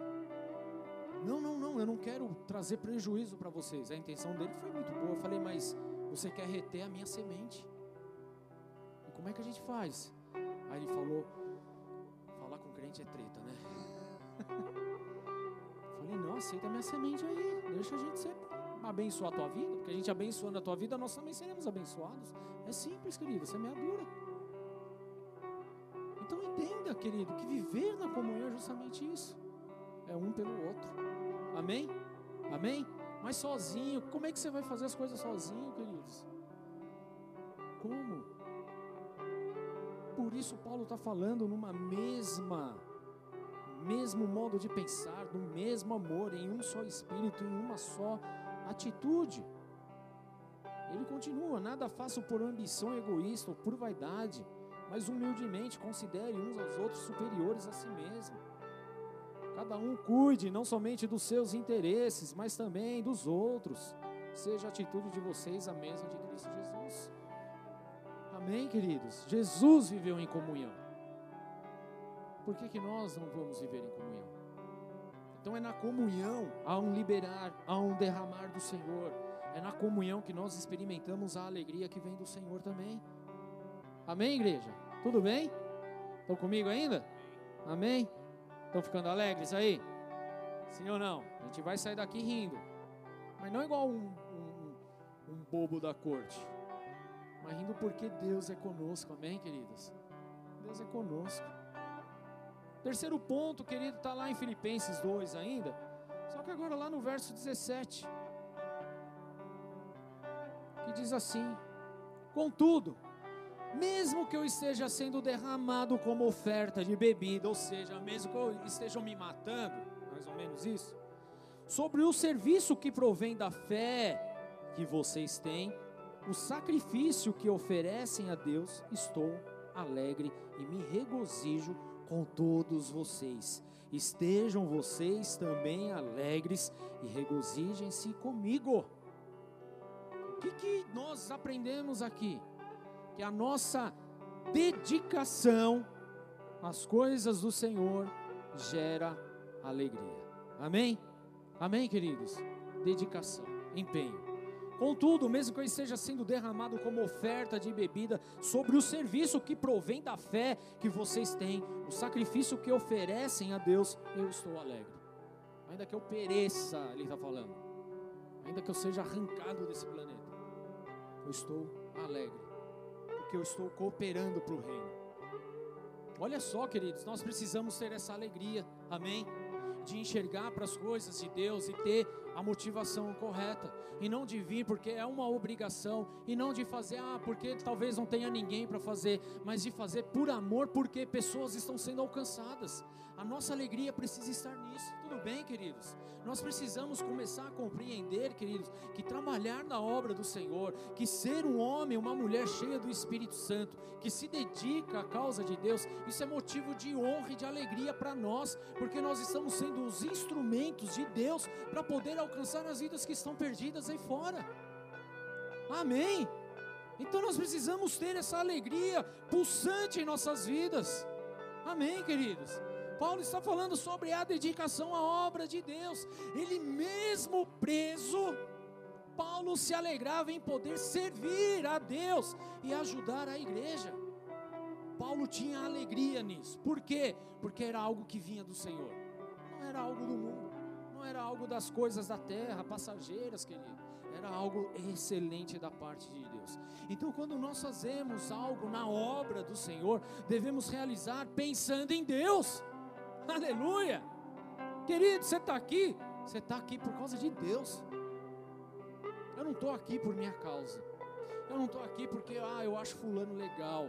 Não, não, não, eu não quero trazer prejuízo para vocês. A intenção dele foi muito boa. Eu falei, mas você quer reter a minha semente. Como é que a gente faz? Aí ele falou: falar com crente é treta, né? Falei: não, aceita minha semente aí, deixa a gente ser, abençoar a tua vida, porque a gente abençoando a tua vida, nós também seremos abençoados. É simples, querido, semeadura. Então entenda, querido, que viver na comunhão é justamente isso. É um pelo outro. Amém? Amém? Mas sozinho, como é que você vai fazer as coisas sozinho, queridos? Como? por isso Paulo está falando numa mesma, mesmo modo de pensar, no mesmo amor, em um só espírito, em uma só atitude. Ele continua: nada faço por ambição egoísta ou por vaidade, mas humildemente considere uns aos outros superiores a si mesmo. Cada um cuide não somente dos seus interesses, mas também dos outros. Seja a atitude de vocês a mesma de Cristo Jesus. Amém, queridos? Jesus viveu em comunhão. Por que, que nós não vamos viver em comunhão? Então é na comunhão, há um liberar, há um derramar do Senhor. É na comunhão que nós experimentamos a alegria que vem do Senhor também. Amém, igreja? Tudo bem? Estão comigo ainda? Amém? Estão ficando alegres aí? Sim ou não? A gente vai sair daqui rindo. Mas não igual um, um, um bobo da corte mas rindo porque Deus é conosco, amém, queridos? Deus é conosco. Terceiro ponto, querido, está lá em Filipenses 2 ainda, só que agora lá no verso 17, que diz assim: Contudo, mesmo que eu esteja sendo derramado como oferta de bebida, ou seja, mesmo que eu estejam me matando, mais ou menos isso, sobre o serviço que provém da fé que vocês têm, o sacrifício que oferecem a Deus, estou alegre e me regozijo com todos vocês. Estejam vocês também alegres e regozijem-se comigo. O que, que nós aprendemos aqui? Que a nossa dedicação às coisas do Senhor gera alegria. Amém? Amém, queridos? Dedicação, empenho. Contudo, mesmo que eu esteja sendo derramado como oferta de bebida sobre o serviço que provém da fé que vocês têm, o sacrifício que oferecem a Deus, eu estou alegre. Ainda que eu pereça, ele está falando, ainda que eu seja arrancado desse planeta, eu estou alegre, porque eu estou cooperando para o reino. Olha só, queridos, nós precisamos ter essa alegria, amém? De enxergar para as coisas de Deus e ter a motivação correta e não de vir porque é uma obrigação e não de fazer ah porque talvez não tenha ninguém para fazer, mas de fazer por amor porque pessoas estão sendo alcançadas. A nossa alegria precisa estar nisso. Tudo bem, queridos? Nós precisamos começar a compreender, queridos, que trabalhar na obra do Senhor, que ser um homem, uma mulher cheia do Espírito Santo, que se dedica à causa de Deus, isso é motivo de honra e de alegria para nós, porque nós estamos sendo os instrumentos de Deus para poder alcançar as vidas que estão perdidas aí fora. Amém? Então nós precisamos ter essa alegria pulsante em nossas vidas. Amém, queridos? Paulo está falando sobre a dedicação à obra de Deus. Ele mesmo preso, Paulo se alegrava em poder servir a Deus e ajudar a igreja. Paulo tinha alegria nisso. Por quê? Porque era algo que vinha do Senhor. Não era algo do mundo. Não era algo das coisas da terra, passageiras, querido. Era algo excelente da parte de Deus. Então, quando nós fazemos algo na obra do Senhor, devemos realizar pensando em Deus. Aleluia! Querido, você está aqui, você está aqui por causa de Deus. Eu não estou aqui por minha causa. Eu não estou aqui porque ah, eu acho fulano legal.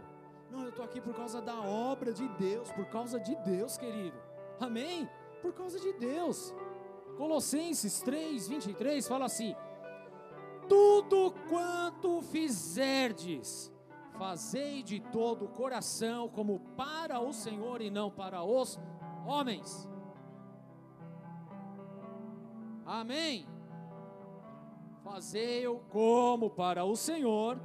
Não, eu estou aqui por causa da obra de Deus, por causa de Deus, querido. Amém? Por causa de Deus. Colossenses 3, 23 fala assim: Tudo quanto fizerdes, fazei de todo o coração, como para o Senhor e não para os homens. Amém. Fazei-o como para o Senhor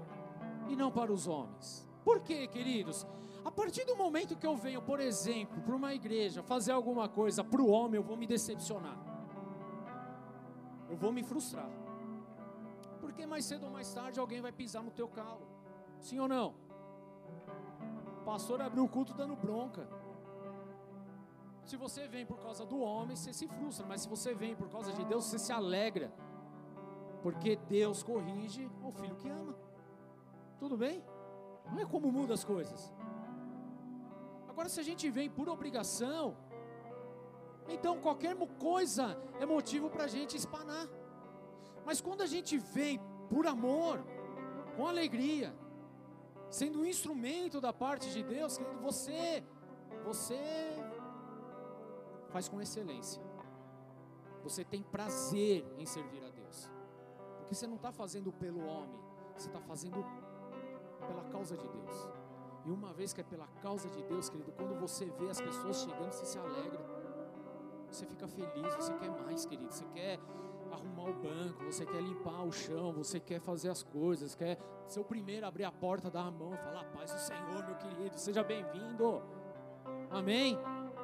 e não para os homens. Por quê, queridos? A partir do momento que eu venho, por exemplo, para uma igreja fazer alguma coisa para o homem, eu vou me decepcionar. Eu vou me frustrar. Porque mais cedo ou mais tarde alguém vai pisar no teu carro. Sim ou não? O pastor abriu o culto dando bronca. Se você vem por causa do homem, você se frustra, mas se você vem por causa de Deus, você se alegra. Porque Deus corrige o filho que ama. Tudo bem? Não é como muda as coisas. Agora, se a gente vem por obrigação, então qualquer coisa é motivo para a gente espanar. Mas quando a gente vem por amor, com alegria, sendo um instrumento da parte de Deus, querido, você, você faz com excelência. Você tem prazer em servir a Deus. Porque você não está fazendo pelo homem, você está fazendo pela causa de Deus. E uma vez que é pela causa de Deus, querido, quando você vê as pessoas chegando, você se alegra. Você fica feliz, você quer mais, querido. Você quer arrumar o banco, você quer limpar o chão, você quer fazer as coisas, quer ser o primeiro a abrir a porta, dar a mão falar: Paz do Senhor, meu querido, seja bem-vindo. Amém?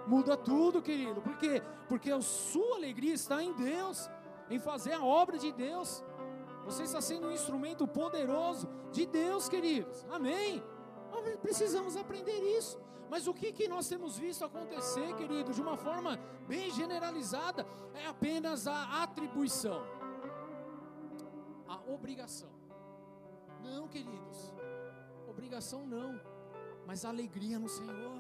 Muda tudo, querido. Por quê? Porque a sua alegria está em Deus, em fazer a obra de Deus. Você está sendo um instrumento poderoso de Deus, queridos. Amém. Precisamos aprender isso. Mas o que, que nós temos visto acontecer, querido, de uma forma bem generalizada, é apenas a atribuição, a obrigação. Não, queridos, obrigação não, mas alegria no Senhor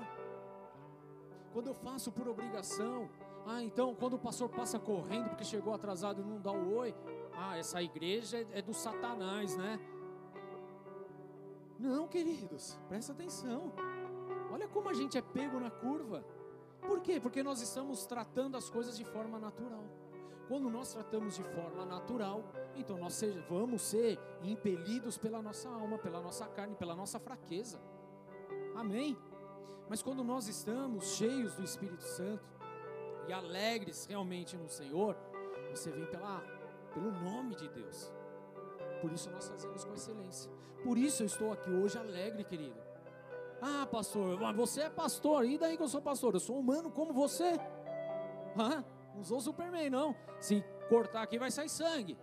quando eu faço por obrigação, ah, então quando o pastor passa correndo porque chegou atrasado e não dá o oi, ah, essa igreja é, é do Satanás, né? Não, queridos, presta atenção. Olha como a gente é pego na curva. Por quê? Porque nós estamos tratando as coisas de forma natural. Quando nós tratamos de forma natural, então nós vamos ser impelidos pela nossa alma, pela nossa carne, pela nossa fraqueza. Amém? Mas quando nós estamos cheios do Espírito Santo e alegres realmente no Senhor, você vem pela, pelo nome de Deus. Por isso nós fazemos com excelência. Por isso eu estou aqui hoje alegre, querido. Ah, pastor, você é pastor, e daí que eu sou pastor? Eu sou humano como você. Ah, não sou Superman, não. Se cortar aqui vai sair sangue.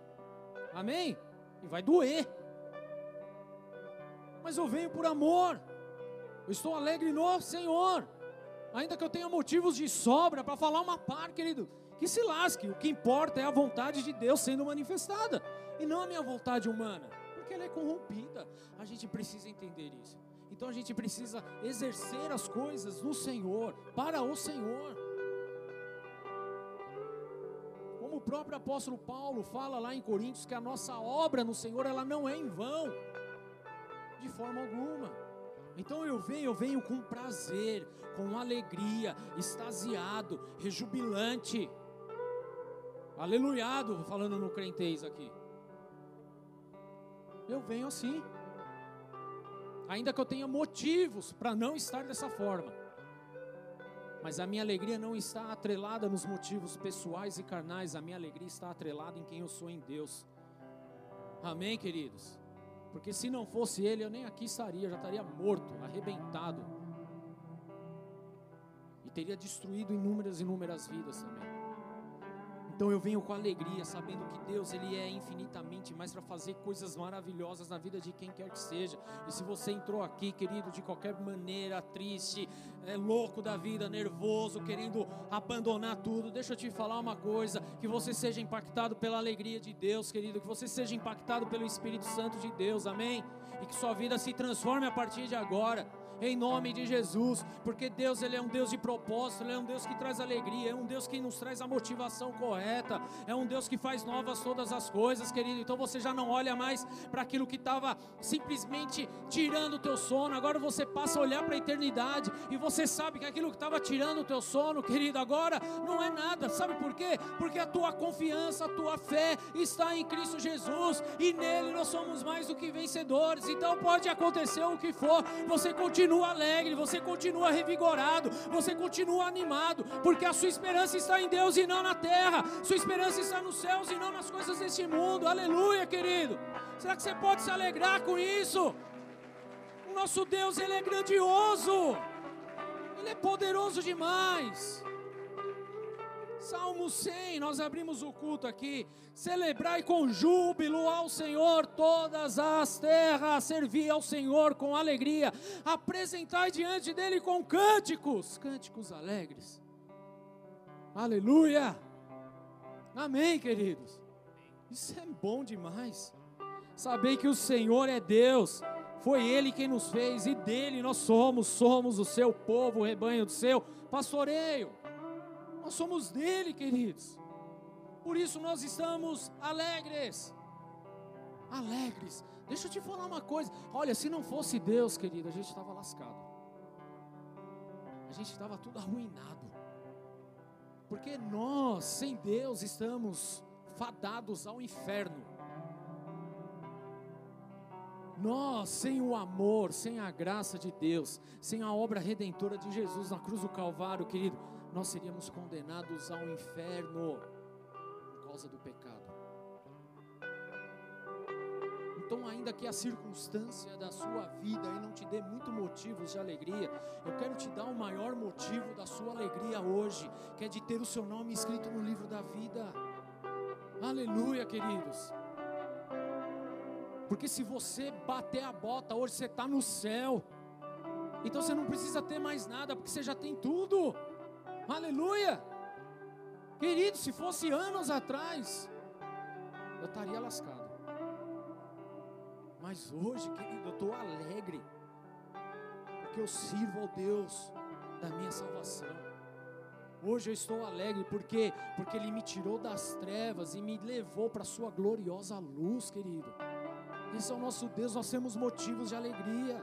Amém? E vai doer. Mas eu venho por amor. Eu estou alegre no Senhor. Ainda que eu tenha motivos de sobra para falar uma par, querido, que se lasque. O que importa é a vontade de Deus sendo manifestada e não a minha vontade humana, porque ela é corrompida. A gente precisa entender isso. Então a gente precisa exercer as coisas no Senhor, para o Senhor. Como o próprio apóstolo Paulo fala lá em Coríntios que a nossa obra no Senhor ela não é em vão, de forma alguma. Então eu venho, eu venho com prazer, com alegria, extasiado, rejubilante, aleluiado, falando no crentez aqui. Eu venho assim, ainda que eu tenha motivos para não estar dessa forma. Mas a minha alegria não está atrelada nos motivos pessoais e carnais, a minha alegria está atrelada em quem eu sou em Deus. Amém, queridos? Porque se não fosse Ele, eu nem aqui estaria, já estaria morto, arrebentado. E teria destruído inúmeras, inúmeras vidas também. Então eu venho com alegria, sabendo que Deus ele é infinitamente mais para fazer coisas maravilhosas na vida de quem quer que seja. E se você entrou aqui, querido, de qualquer maneira, triste, é louco da vida, nervoso, querendo abandonar tudo, deixa eu te falar uma coisa, que você seja impactado pela alegria de Deus, querido, que você seja impactado pelo Espírito Santo de Deus. Amém? E que sua vida se transforme a partir de agora em nome de Jesus, porque Deus ele é um Deus de propósito, ele é um Deus que traz alegria, é um Deus que nos traz a motivação correta, é um Deus que faz novas todas as coisas, querido. Então você já não olha mais para aquilo que estava simplesmente tirando o teu sono, agora você passa a olhar para a eternidade e você sabe que aquilo que estava tirando o teu sono, querido, agora não é nada. Sabe por quê? Porque a tua confiança, a tua fé está em Cristo Jesus e nele nós somos mais do que vencedores. Então pode acontecer o que for, você continua continua alegre, você continua revigorado, você continua animado, porque a sua esperança está em Deus e não na terra, sua esperança está nos céus e não nas coisas deste mundo. Aleluia, querido. Será que você pode se alegrar com isso? O nosso Deus, ele é grandioso. Ele é poderoso demais. Salmo 100, nós abrimos o culto aqui. Celebrai com júbilo ao Senhor todas as terras, servi ao Senhor com alegria, apresentai diante dele com cânticos, cânticos alegres. Aleluia! Amém, queridos. Isso é bom demais. Sabei que o Senhor é Deus, foi Ele quem nos fez e dele nós somos, somos o seu povo, o rebanho do seu pastoreio. Nós somos dele, queridos. Por isso nós estamos alegres. Alegres. Deixa eu te falar uma coisa. Olha, se não fosse Deus, querido, a gente estava lascado. A gente estava tudo arruinado. Porque nós, sem Deus, estamos fadados ao inferno. Nós, sem o amor, sem a graça de Deus, sem a obra redentora de Jesus na cruz do Calvário, querido, nós seríamos condenados ao inferno por causa do pecado. Então, ainda que a circunstância da sua vida não te dê muito motivos de alegria, eu quero te dar o maior motivo da sua alegria hoje, que é de ter o seu nome escrito no livro da vida. Aleluia, queridos. Porque se você bater a bota hoje, você está no céu. Então você não precisa ter mais nada, porque você já tem tudo. Aleluia! Querido, se fosse anos atrás, eu estaria lascado. Mas hoje, querido, eu estou alegre, porque eu sirvo ao Deus da minha salvação. Hoje eu estou alegre porque porque ele me tirou das trevas e me levou para a sua gloriosa luz, querido. Esse é o nosso Deus, nós temos motivos de alegria.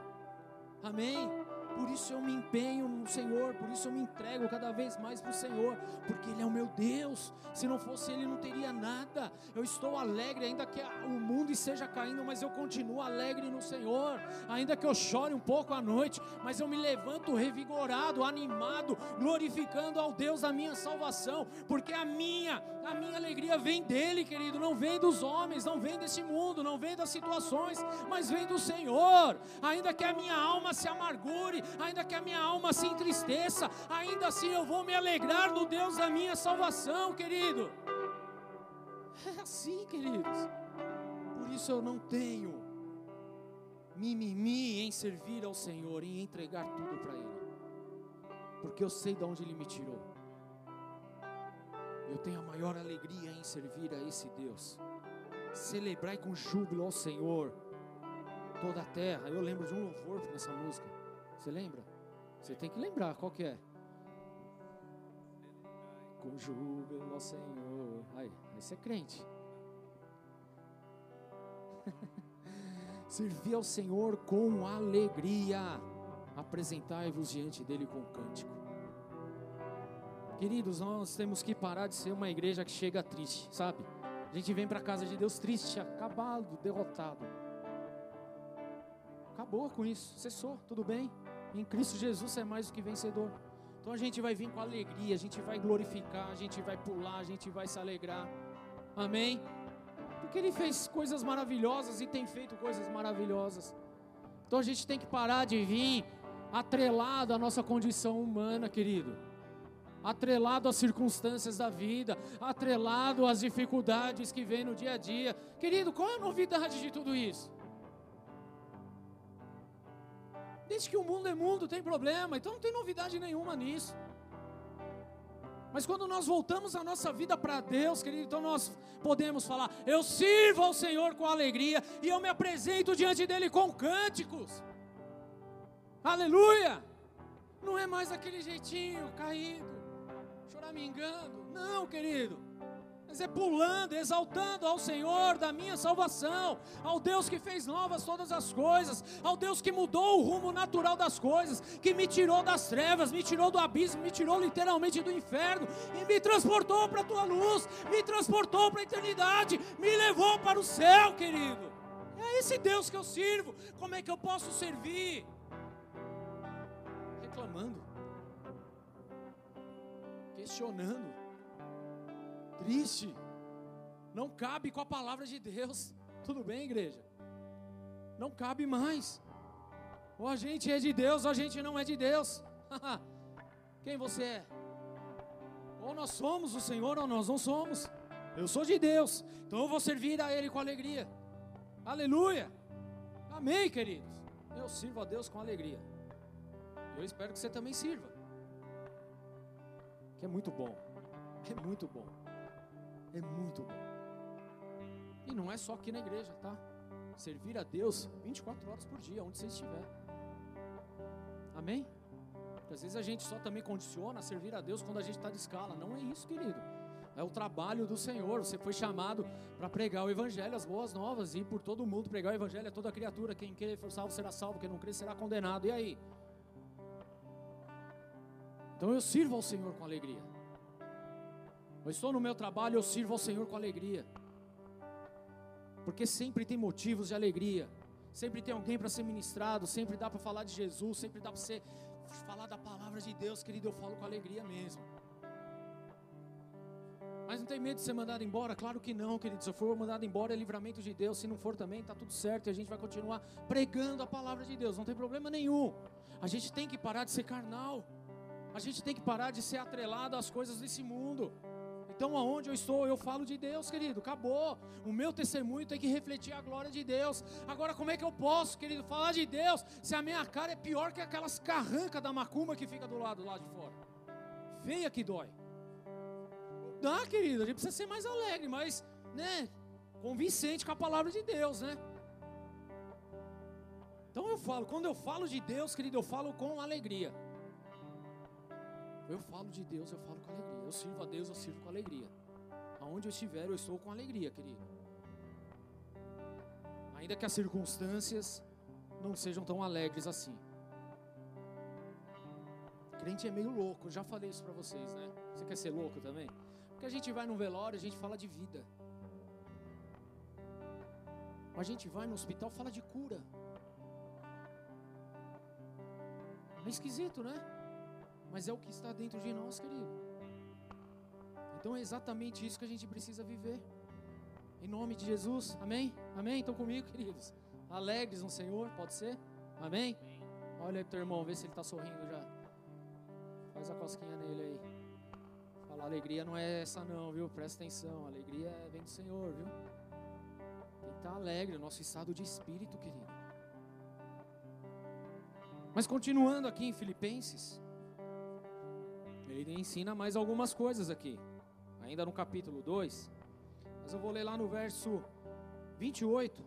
Amém. Por isso eu me empenho no Senhor, por isso eu me entrego cada vez mais para o Senhor, porque Ele é o meu Deus. Se não fosse Ele, não teria nada. Eu estou alegre, ainda que o mundo esteja caindo, mas eu continuo alegre no Senhor. Ainda que eu chore um pouco à noite, mas eu me levanto revigorado, animado, glorificando ao Deus da minha salvação, porque a minha, a minha alegria vem dele, querido, não vem dos homens, não vem desse mundo, não vem das situações, mas vem do Senhor. Ainda que a minha alma se amargure, ainda que a minha alma se entristeça, ainda assim eu vou me alegrar no Deus da minha salvação, querido. É assim, queridos. Por isso eu não tenho mimimi em servir ao Senhor, em entregar tudo para Ele, porque eu sei de onde Ele me tirou. Eu tenho a maior alegria em servir a esse Deus. Celebrai com júbilo ao Senhor toda a terra. Eu lembro de um louvor nessa música. Você lembra? Você tem que lembrar qual que é. com júbilo ao Senhor. Aí, aí você é crente. Servir ao Senhor com alegria. Apresentai-vos diante dele com cântico. Queridos, nós temos que parar de ser uma igreja que chega triste, sabe? A gente vem para a casa de Deus triste, acabado, derrotado. Acabou com isso, cessou, tudo bem? Em Cristo Jesus é mais do que vencedor. Então a gente vai vir com alegria, a gente vai glorificar, a gente vai pular, a gente vai se alegrar. Amém? Porque Ele fez coisas maravilhosas e tem feito coisas maravilhosas. Então a gente tem que parar de vir atrelado à nossa condição humana, querido. Atrelado às circunstâncias da vida, atrelado às dificuldades que vem no dia a dia. Querido, qual é a novidade de tudo isso? Desde que o mundo é mundo, tem problema, então não tem novidade nenhuma nisso. Mas quando nós voltamos a nossa vida para Deus, querido, então nós podemos falar: Eu sirvo ao Senhor com alegria e eu me apresento diante dEle com cânticos. Aleluia! Não é mais aquele jeitinho caído, choramingando. Não, querido mas é pulando, exaltando ao Senhor da minha salvação, ao Deus que fez novas todas as coisas, ao Deus que mudou o rumo natural das coisas, que me tirou das trevas, me tirou do abismo, me tirou literalmente do inferno e me transportou para a tua luz, me transportou para a eternidade, me levou para o céu, querido. É esse Deus que eu sirvo. Como é que eu posso servir? Reclamando, questionando triste. Não cabe com a palavra de Deus. Tudo bem, igreja? Não cabe mais. Ou a gente é de Deus, ou a gente não é de Deus. Quem você é? Ou nós somos o Senhor, ou nós não somos. Eu sou de Deus, então eu vou servir a Ele com alegria. Aleluia. Amém, queridos. Eu sirvo a Deus com alegria. Eu espero que você também sirva. Que é muito bom. É muito bom. É muito bom. E não é só aqui na igreja, tá? Servir a Deus 24 horas por dia, onde você estiver. Amém? Porque às vezes a gente só também condiciona a servir a Deus quando a gente está de escala. Não é isso, querido. É o trabalho do Senhor. Você foi chamado para pregar o Evangelho, as boas novas, e por todo mundo pregar o Evangelho a toda criatura. Quem crer for salvo será salvo, quem não crer será condenado. E aí? Então eu sirvo ao Senhor com alegria. Eu estou no meu trabalho, eu sirvo ao Senhor com alegria. Porque sempre tem motivos de alegria. Sempre tem alguém para ser ministrado, sempre dá para falar de Jesus, sempre dá para você falar da palavra de Deus, querido, eu falo com alegria mesmo. Mas não tem medo de ser mandado embora? Claro que não, querido. Se eu for mandado embora é livramento de Deus. Se não for também, está tudo certo. E a gente vai continuar pregando a palavra de Deus. Não tem problema nenhum. A gente tem que parar de ser carnal. A gente tem que parar de ser atrelado às coisas desse mundo. Então, aonde eu estou, eu falo de Deus, querido. Acabou. O meu testemunho tem que refletir a glória de Deus. Agora, como é que eu posso, querido, falar de Deus se a minha cara é pior que aquelas carrancas da macumba que fica do lado lá de fora? Feia que dói. Não dá, querido. A gente precisa ser mais alegre, mais, né, convincente com a palavra de Deus, né? Então eu falo, quando eu falo de Deus, querido, eu falo com alegria. Eu falo de Deus, eu falo com alegria. Eu sirvo a Deus, eu sirvo com alegria. Aonde eu estiver, eu estou com alegria, querido. Ainda que as circunstâncias não sejam tão alegres assim. Crente é meio louco, já falei isso para vocês, né? Você quer ser louco também? Porque a gente vai no velório, a gente fala de vida. A gente vai no hospital, fala de cura. É esquisito, né? Mas é o que está dentro de nós, querido. Então é exatamente isso que a gente precisa viver. Em nome de Jesus, amém? Amém? Estão comigo, queridos? Alegres no Senhor, pode ser? Amém? Olha aí pro teu irmão, vê se ele está sorrindo já. Faz a cosquinha nele aí. Fala, alegria não é essa não, viu? Presta atenção, alegria vem do Senhor, viu? Tem que estar alegre, o nosso estado de espírito, querido. Mas continuando aqui em Filipenses, ele ensina mais algumas coisas aqui, ainda no capítulo 2. Mas eu vou ler lá no verso 28,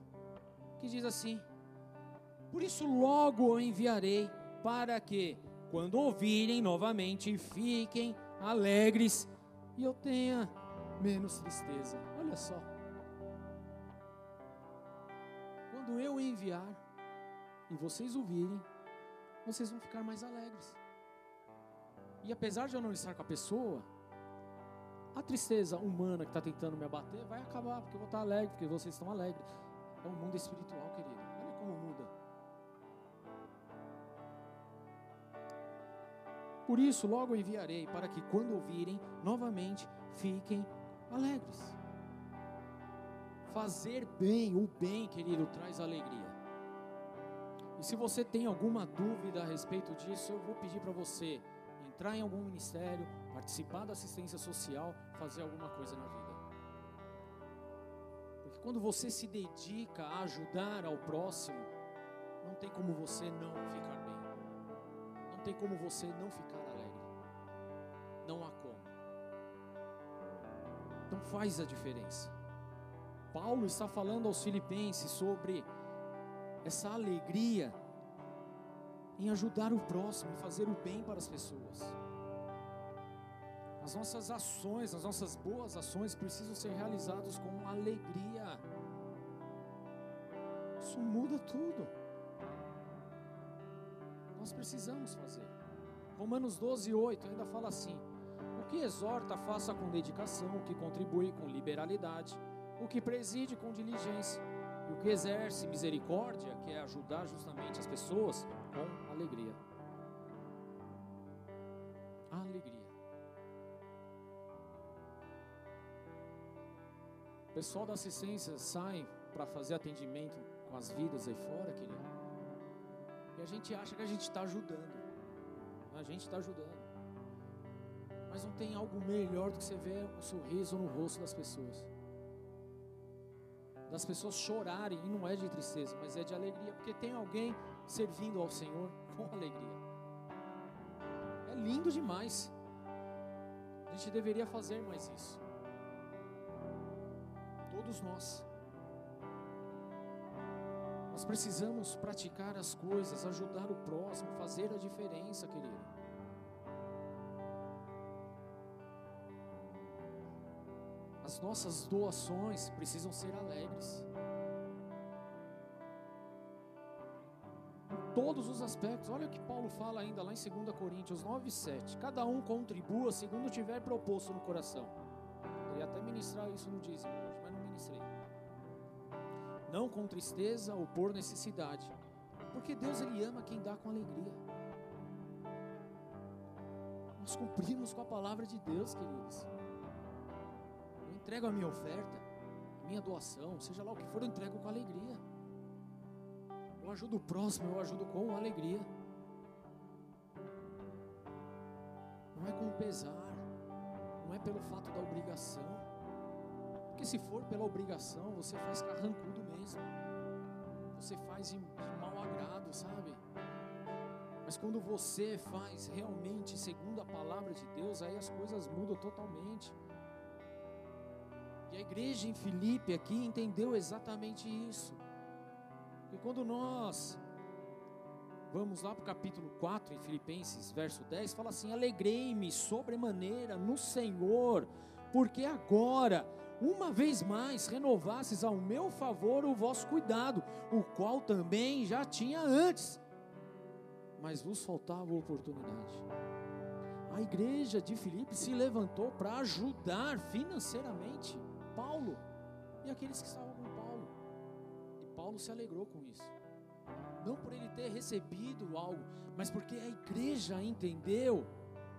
que diz assim: Por isso logo o enviarei, para que, quando ouvirem novamente, fiquem alegres e eu tenha menos tristeza. Olha só. Quando eu enviar e vocês ouvirem, vocês vão ficar mais alegres. E apesar de eu não estar com a pessoa, a tristeza humana que está tentando me abater vai acabar, porque eu vou estar alegre, porque vocês estão alegres. É um mundo espiritual, querido. Olha como muda. Por isso, logo enviarei, para que quando ouvirem, novamente fiquem alegres. Fazer bem, o bem, querido, traz alegria. E se você tem alguma dúvida a respeito disso, eu vou pedir para você entrar em algum ministério, participar da assistência social, fazer alguma coisa na vida. Porque quando você se dedica a ajudar ao próximo, não tem como você não ficar bem. Não tem como você não ficar alegre. Não há como. Então faz a diferença. Paulo está falando aos filipenses sobre essa alegria em ajudar o próximo, em fazer o bem para as pessoas. As nossas ações, as nossas boas ações precisam ser realizadas com alegria. Isso muda tudo. Nós precisamos fazer. Romanos 12, 8 ainda fala assim: O que exorta, faça com dedicação, o que contribui com liberalidade, o que preside com diligência, e o que exerce misericórdia, que é ajudar justamente as pessoas, com alegria. Alegria. O pessoal da assistência sai para fazer atendimento com as vidas aí fora, querido. E a gente acha que a gente está ajudando. A gente está ajudando. Mas não tem algo melhor do que você ver o sorriso no rosto das pessoas. Das pessoas chorarem, e não é de tristeza, mas é de alegria, porque tem alguém servindo ao Senhor com alegria. É lindo demais. A gente deveria fazer mais isso. Todos nós. Nós precisamos praticar as coisas, ajudar o próximo, fazer a diferença, querido. As nossas doações precisam ser alegres. Todos os aspectos. Olha o que Paulo fala ainda lá em 2 Coríntios 9, 7. Cada um contribua segundo tiver proposto no coração. Eu ia até ministrar isso no dízimo hoje, mas não ministrei. Não com tristeza ou por necessidade, porque Deus ele ama quem dá com alegria. Nós cumprimos com a palavra de Deus, queridos. Eu entrego a minha oferta, a minha doação, seja lá o que for, eu entrego com alegria. Eu ajudo o próximo, eu ajudo com alegria. Não é com pesar, não é pelo fato da obrigação. Porque se for pela obrigação, você faz carrancudo mesmo. Você faz de mau agrado, sabe? Mas quando você faz realmente segundo a palavra de Deus, aí as coisas mudam totalmente. E a igreja em Filipe aqui entendeu exatamente isso. E quando nós vamos lá para o capítulo 4 em Filipenses, verso 10, fala assim: Alegrei-me sobremaneira no Senhor, porque agora, uma vez mais, renovasses ao meu favor o vosso cuidado, o qual também já tinha antes, mas vos faltava oportunidade. A igreja de Filipe se levantou para ajudar financeiramente Paulo e aqueles que estavam Paulo se alegrou com isso. Não por ele ter recebido algo, mas porque a igreja entendeu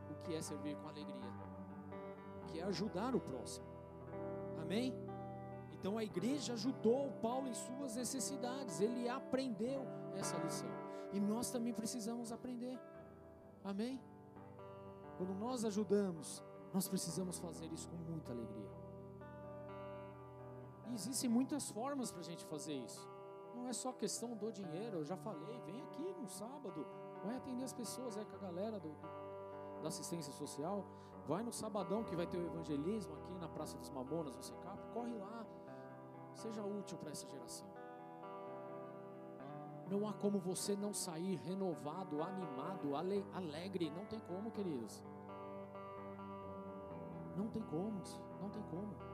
o que é servir com alegria, que é ajudar o próximo. Amém? Então a igreja ajudou Paulo em suas necessidades, ele aprendeu essa lição. E nós também precisamos aprender. Amém? Quando nós ajudamos, nós precisamos fazer isso com muita alegria. E existem muitas formas para a gente fazer isso não é só questão do dinheiro, eu já falei, vem aqui no sábado, vai atender as pessoas é com a galera do, da assistência social, vai no sabadão que vai ter o evangelismo aqui na Praça dos Mamonas, no Secap, corre lá, seja útil para essa geração. Não há como você não sair renovado, animado, alegre, não tem como, queridos. Não tem como, não tem como.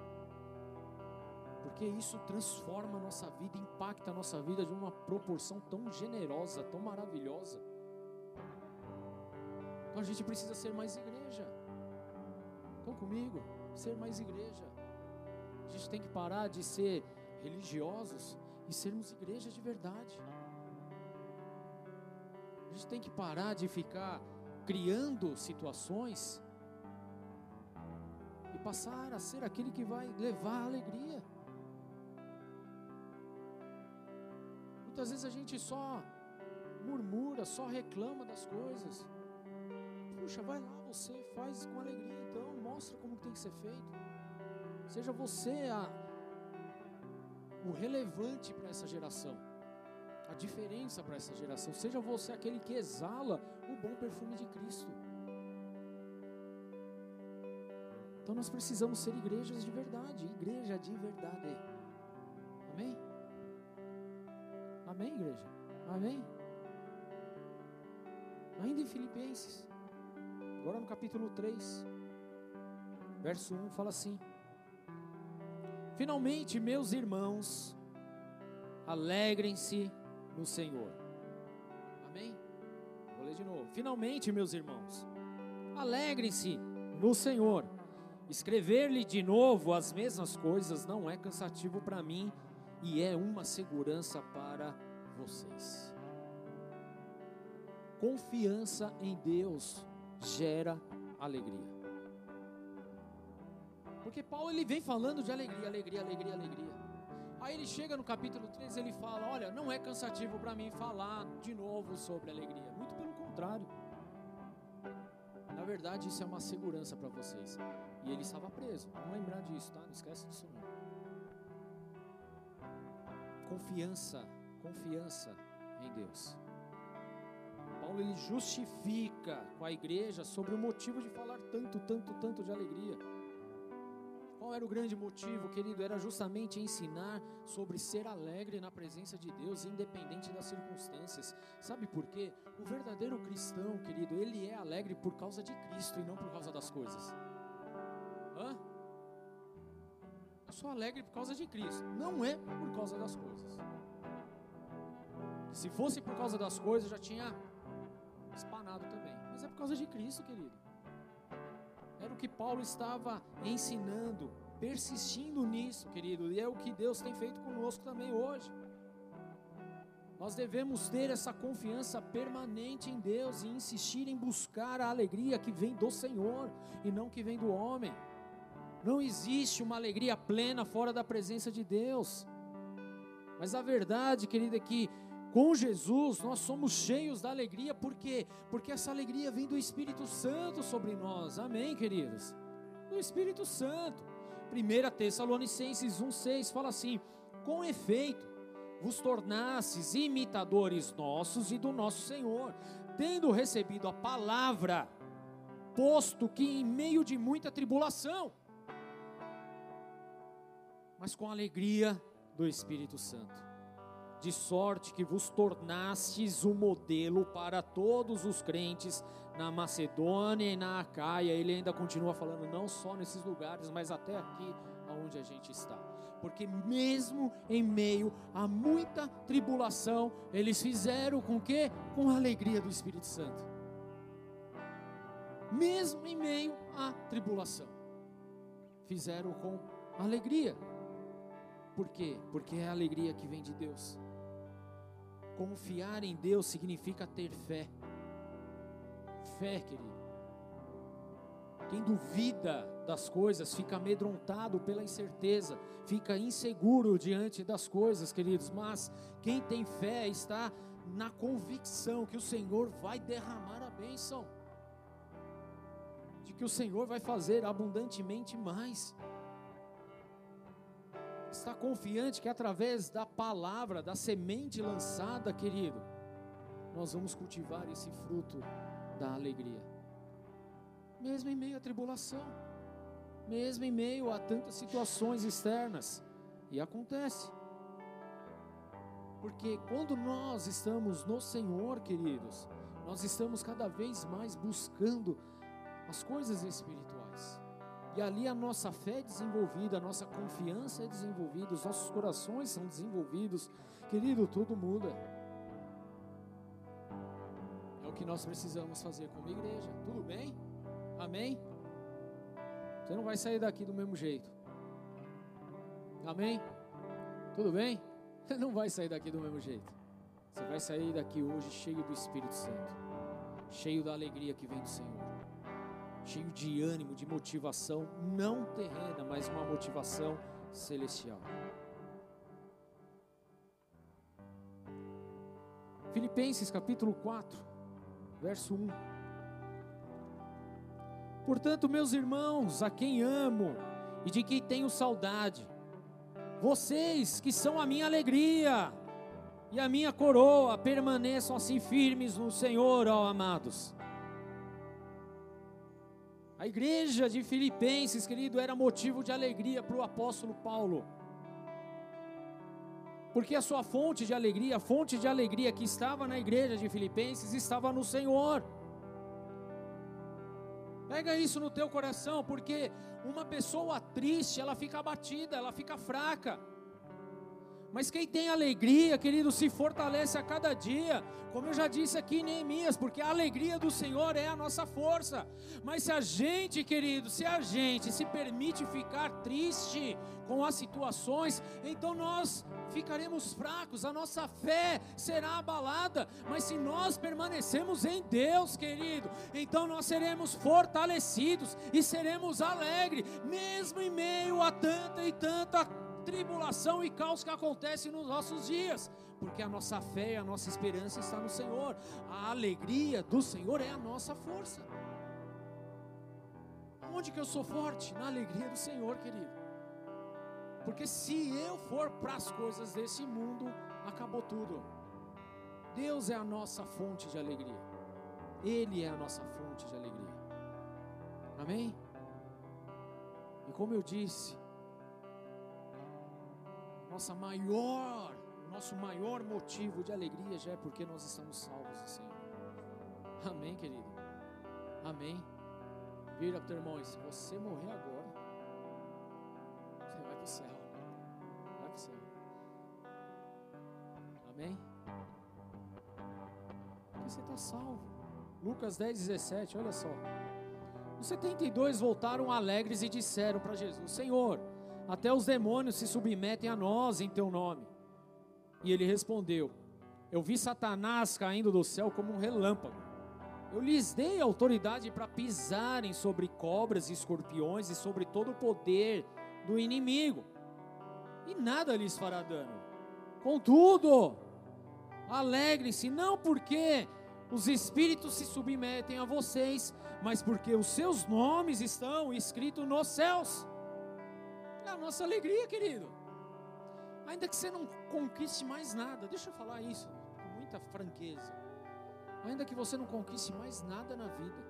Porque isso transforma a nossa vida, impacta a nossa vida de uma proporção tão generosa, tão maravilhosa. Então a gente precisa ser mais igreja. Estão comigo? Ser mais igreja. A gente tem que parar de ser religiosos e sermos igreja de verdade. A gente tem que parar de ficar criando situações e passar a ser aquele que vai levar a alegria. Muitas vezes a gente só murmura, só reclama das coisas. Puxa, vai lá você, faz com alegria então, mostra como tem que ser feito. Seja você a, o relevante para essa geração, a diferença para essa geração. Seja você aquele que exala o bom perfume de Cristo. Então nós precisamos ser igrejas de verdade, igreja de verdade. Amém? Amém, igreja? Amém? Ainda em Filipenses, agora no capítulo 3, verso 1, fala assim: Finalmente, meus irmãos, alegrem-se no Senhor. Amém? Vou ler de novo. Finalmente, meus irmãos, alegrem-se no Senhor. Escrever-lhe de novo as mesmas coisas não é cansativo para mim e é uma segurança para vocês. Confiança em Deus gera alegria. Porque Paulo ele vem falando de alegria, alegria, alegria, alegria. Aí ele chega no capítulo 3 ele fala: Olha, não é cansativo para mim falar de novo sobre alegria. Muito pelo contrário. Na verdade, isso é uma segurança para vocês. E ele estava preso. Não lembrar disso, tá? Não esquece disso não. Confiança, confiança em Deus. Paulo ele justifica com a igreja sobre o motivo de falar tanto, tanto, tanto de alegria. Qual era o grande motivo, querido? Era justamente ensinar sobre ser alegre na presença de Deus, independente das circunstâncias. Sabe por quê? O verdadeiro cristão, querido, ele é alegre por causa de Cristo e não por causa das coisas. Hã? Eu sou alegre por causa de Cristo, não é por causa das coisas. Se fosse por causa das coisas, já tinha espanado também. Mas é por causa de Cristo, querido. Era o que Paulo estava ensinando, persistindo nisso, querido, e é o que Deus tem feito conosco também hoje. Nós devemos ter essa confiança permanente em Deus e insistir em buscar a alegria que vem do Senhor e não que vem do homem. Não existe uma alegria plena fora da presença de Deus. Mas a verdade, querida, é que com Jesus nós somos cheios da alegria, por quê? Porque essa alegria vem do Espírito Santo sobre nós, amém, queridos? Do Espírito Santo. 1 Tessalonicenses 1,6 fala assim: Com efeito, vos tornastes imitadores nossos e do nosso Senhor, tendo recebido a palavra, posto que em meio de muita tribulação, mas com alegria do Espírito Santo de sorte que vos tornastes o um modelo para todos os crentes na Macedônia e na Acaia. Ele ainda continua falando, não só nesses lugares, mas até aqui onde a gente está. Porque mesmo em meio a muita tribulação, eles fizeram com que? Com a alegria do Espírito Santo. Mesmo em meio à tribulação, fizeram com alegria. Por quê? Porque é a alegria que vem de Deus. Confiar em Deus significa ter fé. Fé, querido. Quem duvida das coisas fica amedrontado pela incerteza, fica inseguro diante das coisas, queridos. Mas quem tem fé está na convicção que o Senhor vai derramar a bênção, de que o Senhor vai fazer abundantemente mais está confiante que através da palavra, da semente lançada, querido, nós vamos cultivar esse fruto da alegria. Mesmo em meio à tribulação, mesmo em meio a tantas situações externas, e acontece. Porque quando nós estamos no Senhor, queridos, nós estamos cada vez mais buscando as coisas espirituais. E ali a nossa fé é desenvolvida, a nossa confiança é desenvolvida, os nossos corações são desenvolvidos. Querido, tudo muda. É o que nós precisamos fazer como igreja. Tudo bem? Amém? Você não vai sair daqui do mesmo jeito. Amém? Tudo bem? Você não vai sair daqui do mesmo jeito. Você vai sair daqui hoje cheio do Espírito Santo, cheio da alegria que vem do Senhor, cheio de ânimo, de motivação, não terrena, mas uma motivação celestial. Filipenses capítulo 4, verso 1. Portanto, meus irmãos, a quem amo e de quem tenho saudade, vocês que são a minha alegria e a minha coroa, permaneçam assim firmes no Senhor, ó amados. A igreja de Filipenses, querido, era motivo de alegria para o apóstolo Paulo. Porque a sua fonte de alegria, a fonte de alegria que estava na igreja de Filipenses, estava no Senhor. Pega isso no teu coração, porque uma pessoa triste, ela fica abatida, ela fica fraca. Mas quem tem alegria, querido, se fortalece a cada dia. Como eu já disse aqui em Neemias, porque a alegria do Senhor é a nossa força. Mas se a gente, querido, se a gente se permite ficar triste com as situações, então nós ficaremos fracos, a nossa fé será abalada. Mas se nós permanecemos em Deus, querido, então nós seremos fortalecidos e seremos alegres, mesmo em meio a tanta e tanta tribulação e caos que acontece nos nossos dias, porque a nossa fé e a nossa esperança está no Senhor. A alegria do Senhor é a nossa força. Onde que eu sou forte? Na alegria do Senhor, querido. Porque se eu for para as coisas desse mundo, acabou tudo. Deus é a nossa fonte de alegria. Ele é a nossa fonte de alegria. Amém? E como eu disse, nossa maior, nosso maior motivo de alegria já é porque nós estamos salvos do Senhor. Amém, querido? Amém. Vira para o teu irmão, se você morrer agora, você vai para o céu. Vai para o céu. Amém? Porque você está salvo. Lucas 10, 17, olha só. Os 72 voltaram alegres e disseram para Jesus: Senhor, até os demônios se submetem a nós em teu nome. E ele respondeu: Eu vi Satanás caindo do céu como um relâmpago. Eu lhes dei autoridade para pisarem sobre cobras e escorpiões e sobre todo o poder do inimigo, e nada lhes fará dano. Contudo, alegrem-se, não porque os espíritos se submetem a vocês, mas porque os seus nomes estão escritos nos céus a nossa alegria, querido. Ainda que você não conquiste mais nada, deixa eu falar isso com muita franqueza. Ainda que você não conquiste mais nada na vida,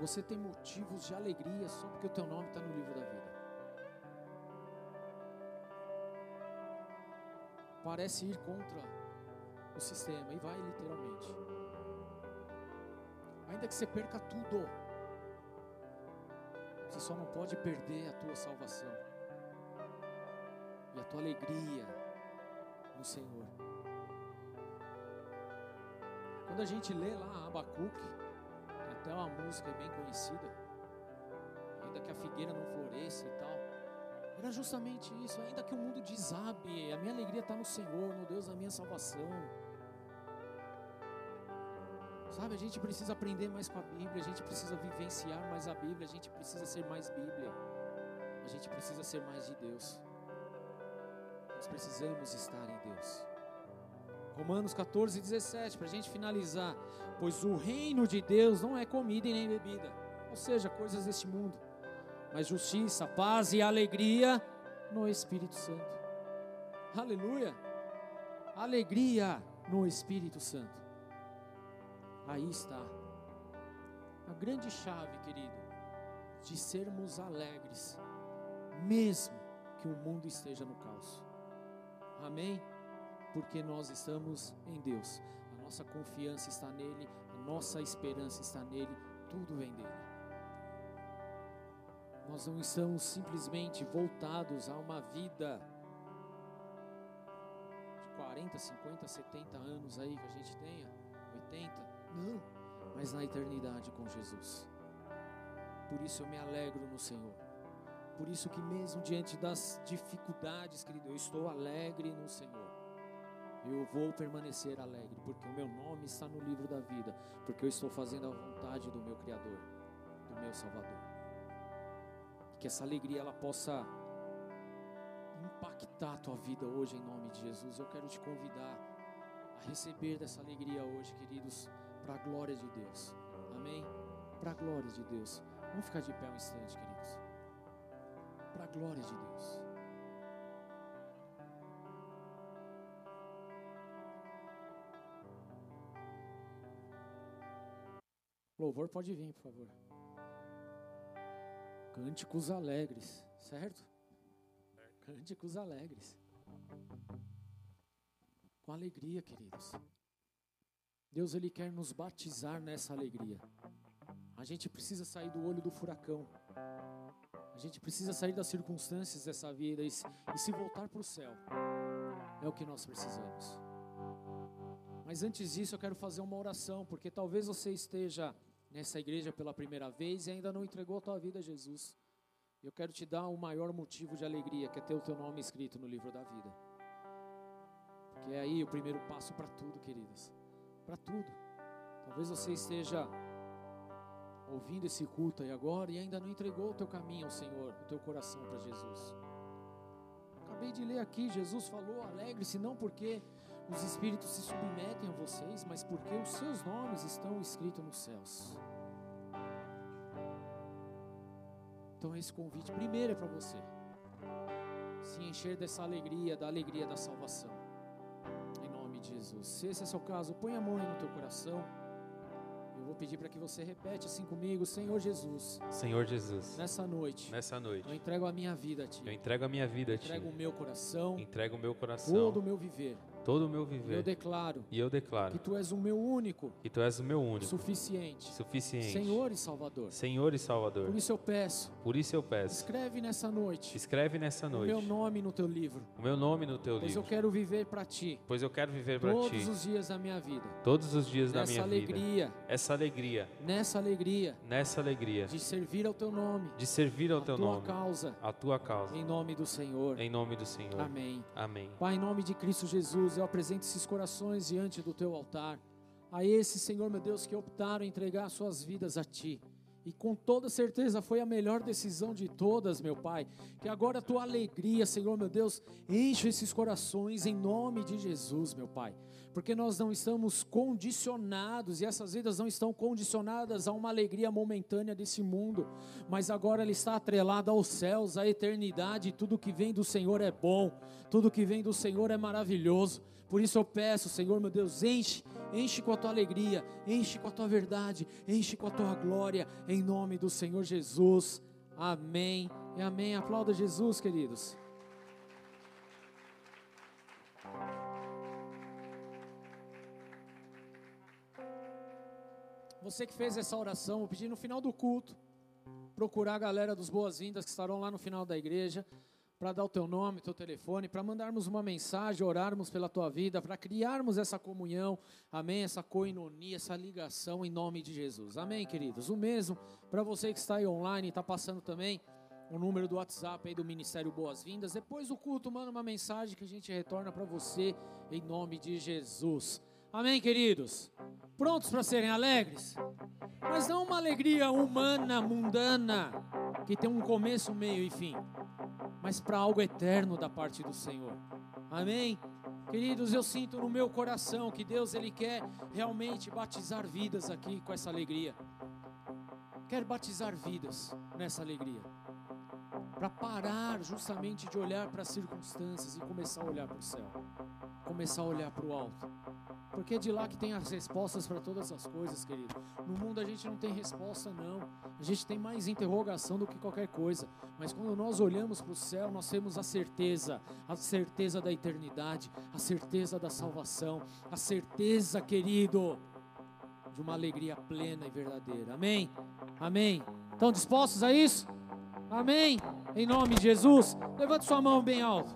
você tem motivos de alegria só porque o teu nome está no livro da vida. Parece ir contra o sistema e vai literalmente. Ainda que você perca tudo, você só não pode perder a tua salvação e a tua alegria no Senhor. Quando a gente lê lá Abacuque, tem até uma música bem conhecida, ainda que a figueira não floresça e tal, era justamente isso, ainda que o mundo desabe, a minha alegria está no Senhor, no Deus da minha salvação. Sabe, a gente precisa aprender mais com a Bíblia, a gente precisa vivenciar mais a Bíblia, a gente precisa ser mais Bíblia, a gente precisa ser mais de Deus. Nós precisamos estar em Deus. Romanos 14, 17, para a gente finalizar. Pois o reino de Deus não é comida e nem bebida, ou seja, coisas deste mundo, mas justiça, paz e alegria no Espírito Santo. Aleluia! Alegria no Espírito Santo. Aí está a grande chave, querido, de sermos alegres, mesmo que o mundo esteja no caos. Amém? Porque nós estamos em Deus, a nossa confiança está nele, a nossa esperança está nele, tudo vem dele. Nós não estamos simplesmente voltados a uma vida de 40, 50, 70 anos aí que a gente tenha, 80. Não, mas na eternidade com Jesus. Por isso eu me alegro no Senhor. Por isso que mesmo diante das dificuldades, querido, eu estou alegre no Senhor. Eu vou permanecer alegre, porque o meu nome está no livro da vida, porque eu estou fazendo a vontade do meu Criador, do meu Salvador. Que essa alegria ela possa impactar a tua vida hoje em nome de Jesus. Eu quero te convidar a receber dessa alegria hoje, queridos, para a glória de Deus. Amém? Para a glória de Deus. Vamos ficar de pé um instante, queridos. Para a glória de Deus. Louvor pode vir, por favor. Cânticos alegres, certo? Cânticos alegres. Com alegria, queridos. Deus ele quer nos batizar nessa alegria. A gente precisa sair do olho do furacão. A gente precisa sair das circunstâncias dessa vida e se, e se voltar para o céu. É o que nós precisamos. Mas antes disso, eu quero fazer uma oração, porque talvez você esteja nessa igreja pela primeira vez e ainda não entregou a tua vida a Jesus. Eu quero te dar o maior motivo de alegria, que é ter o teu nome escrito no livro da vida. Porque é aí o primeiro passo para tudo, queridos. Para tudo. Talvez você esteja ouvindo esse culto aí agora e ainda não entregou o teu caminho ao Senhor, o teu coração para Jesus. Acabei de ler aqui, Jesus falou: alegre-se não porque os espíritos se submetem a vocês, mas porque os seus nomes estão escritos nos céus. Então esse convite primeiro é para você. Se encher dessa alegria, da alegria da salvação. Jesus. Se esse é o seu caso, põe a mão aí no teu coração. Eu vou pedir para que você repete assim comigo, Senhor Jesus. Senhor Jesus. Nessa noite. Nessa noite. Eu entrego a minha vida a ti. Eu entrego a minha vida a ti. Entrego o meu coração. Entrego o meu coração. Todo o meu viver todo o meu viver. Eu declaro. E eu declaro. Que tu és o meu único. Que tu és o meu único. Suficiente. Suficiente. Senhor e Salvador. Senhor e Salvador. Por isso eu peço. Por isso eu peço. Escreve nessa noite. Escreve nessa noite. O meu nome no teu livro. O meu nome no teu pois livro. Pois eu quero viver para ti. Pois eu quero viver para ti. Todos os dias da minha vida. Todos os dias Nessa da minha alegria, vida. Essa alegria. Nessa alegria. Nessa alegria. De servir ao teu nome. De servir ao teu tua nome. causa. A tua causa. Em nome do Senhor. Em nome do Senhor. Amém. Amém. Pai, em nome de Cristo Jesus, eu apresento esses corações diante do teu altar. A esse, Senhor meu Deus, que optaram entregar suas vidas a ti. E com toda certeza foi a melhor decisão de todas, meu Pai. Que agora a tua alegria, Senhor meu Deus, enche esses corações em nome de Jesus, meu Pai. Porque nós não estamos condicionados e essas vidas não estão condicionadas a uma alegria momentânea desse mundo, mas agora ela está atrelada aos céus, à eternidade. Tudo que vem do Senhor é bom, tudo que vem do Senhor é maravilhoso. Por isso eu peço, Senhor meu Deus, enche, enche com a tua alegria, enche com a tua verdade, enche com a tua glória, em nome do Senhor Jesus. Amém e amém. Aplauda Jesus, queridos. Você que fez essa oração, vou pedir no final do culto, procurar a galera dos boas-vindas que estarão lá no final da igreja para dar o teu nome, teu telefone, para mandarmos uma mensagem, orarmos pela tua vida, para criarmos essa comunhão, amém, essa coinonia, essa ligação em nome de Jesus. Amém, queridos. O mesmo para você que está aí online, está passando também o número do WhatsApp aí do Ministério Boas-Vindas. Depois do culto, manda uma mensagem que a gente retorna para você em nome de Jesus. Amém, queridos? Prontos para serem alegres? Mas não uma alegria humana, mundana, que tem um começo, meio e fim mas para algo eterno da parte do Senhor. Amém? Queridos, eu sinto no meu coração que Deus ele quer realmente batizar vidas aqui com essa alegria. Quer batizar vidas nessa alegria. Para parar justamente de olhar para as circunstâncias e começar a olhar para o céu. Começar a olhar para o alto. Porque é de lá que tem as respostas para todas as coisas, querido. No mundo a gente não tem resposta, não. A gente tem mais interrogação do que qualquer coisa. Mas quando nós olhamos para o céu, nós temos a certeza, a certeza da eternidade, a certeza da salvação, a certeza, querido, de uma alegria plena e verdadeira. Amém? Amém? Estão dispostos a isso? Amém? Em nome de Jesus. Levante sua mão bem alto.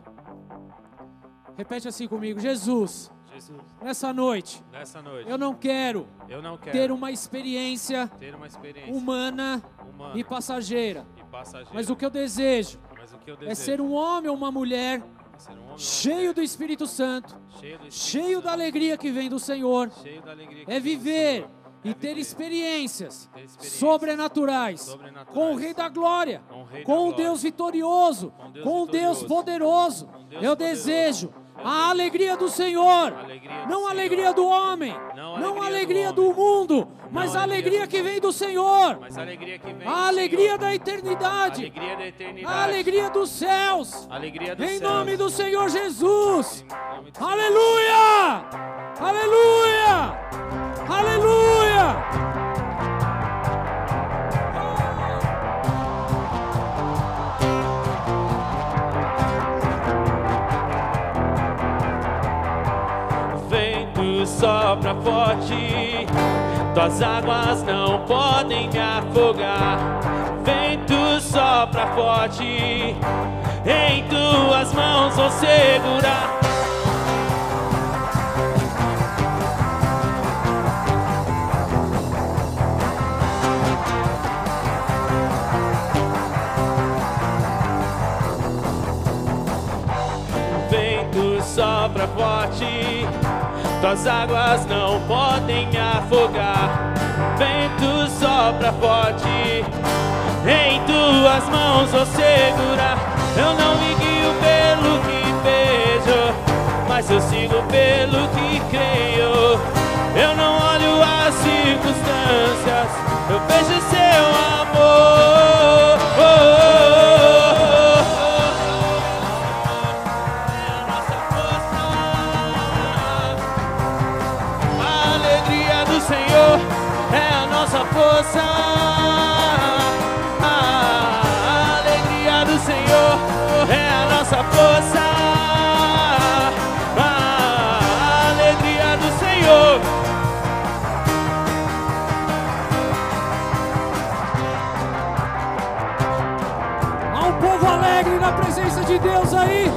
Repete assim comigo: Jesus, Jesus, nessa noite, nessa noite, eu não quero eu não quero ter uma experiência ter uma experiência humana humana e passageira. e passageira, Mas o que eu desejo que eu é desejo ser um homem ou uma mulher é um homem, cheio do Espírito Santo, cheio, do Espírito cheio da Santo, alegria que vem do Senhor. da É viver e ter experiências ter experiências sobrenaturais sobrenaturais. com o Rei da Glória, com o Rei da com o Glória, Deus vitorioso, com Deus com o Deus vitorioso, poderoso. com Deus Eu poderoso. desejo a alegria do Senhor, alegria não a alegria do homem, Não a não a alegria do do mundo, mas a alegria que vem do Senhor, a alegria a alegria da eternidade, a alegria dos céus. Em nome do Senhor Jesus. Aleluia! Aleluia! Vento sopra forte, tuas águas não podem me afogar. Vento sopra forte, em tuas mãos vou segurar. Tuas águas não podem afogar. Vento sopra forte, em tuas mãos vou segurar. Eu não me guio pelo que vejo, mas eu sigo pelo que creio. Eu não olho as circunstâncias, eu vejo seu amor. De Deus aí.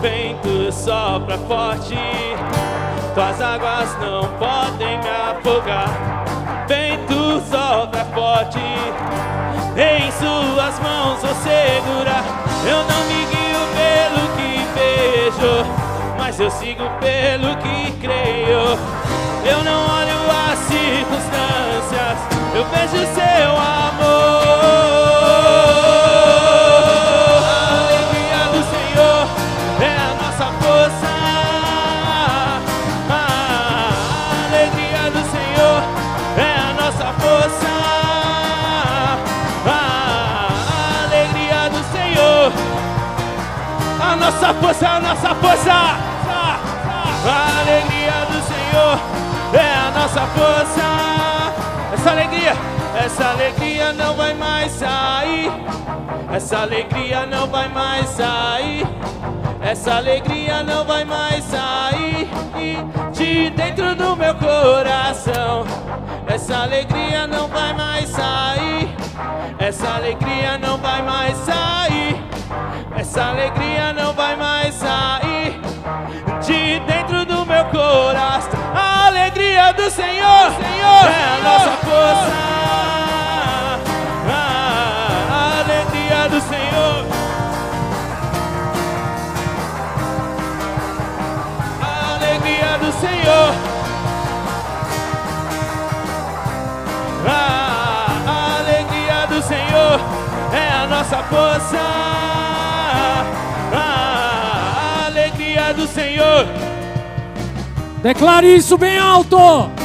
Vento sopra forte, tuas águas não podem me afogar. Vento sopra forte, em suas mãos vou segurar. Eu não me guio pelo que vejo, mas eu sigo pelo que creio. Eu não olho circunstâncias, eu vejo seu amor. A alegria do Senhor é a nossa força. A alegria do Senhor é a nossa força. A alegria do Senhor, a nossa força, a nossa força. A alegria do Senhor é a nossa força. Essa alegria, essa alegria não vai mais sair. Essa alegria não vai mais sair. Essa alegria não vai mais sair de dentro do meu coração. Essa alegria não vai mais sair. Essa alegria não vai mais sair. Essa alegria não vai mais sair de dentro do meu coração. Do Senhor, Senhor é a nossa força. A alegria do Senhor. A alegria do Senhor. A alegria do Senhor é a nossa força. A alegria do Senhor. Declare isso bem alto.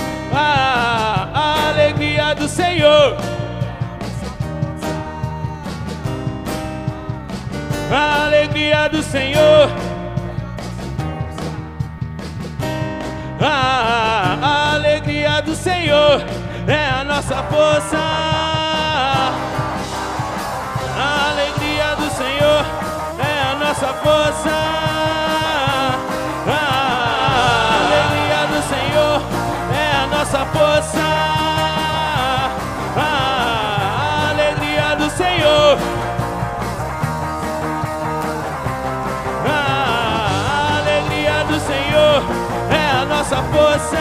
Senhor. A alegria do Senhor. A alegria do Senhor é a nossa força. A alegria do Senhor é a nossa força. É nossa força. A alegria do Senhor é a nossa força.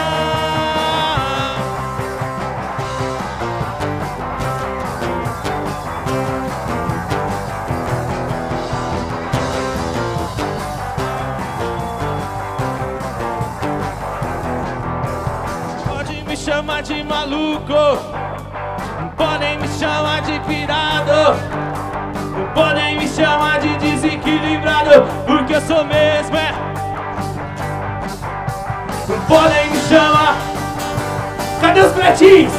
Pode me chamar de maluco. Chamar de desequilibrado, porque eu sou mesmo, é. Podem me chamar. Cadê os pretinhos?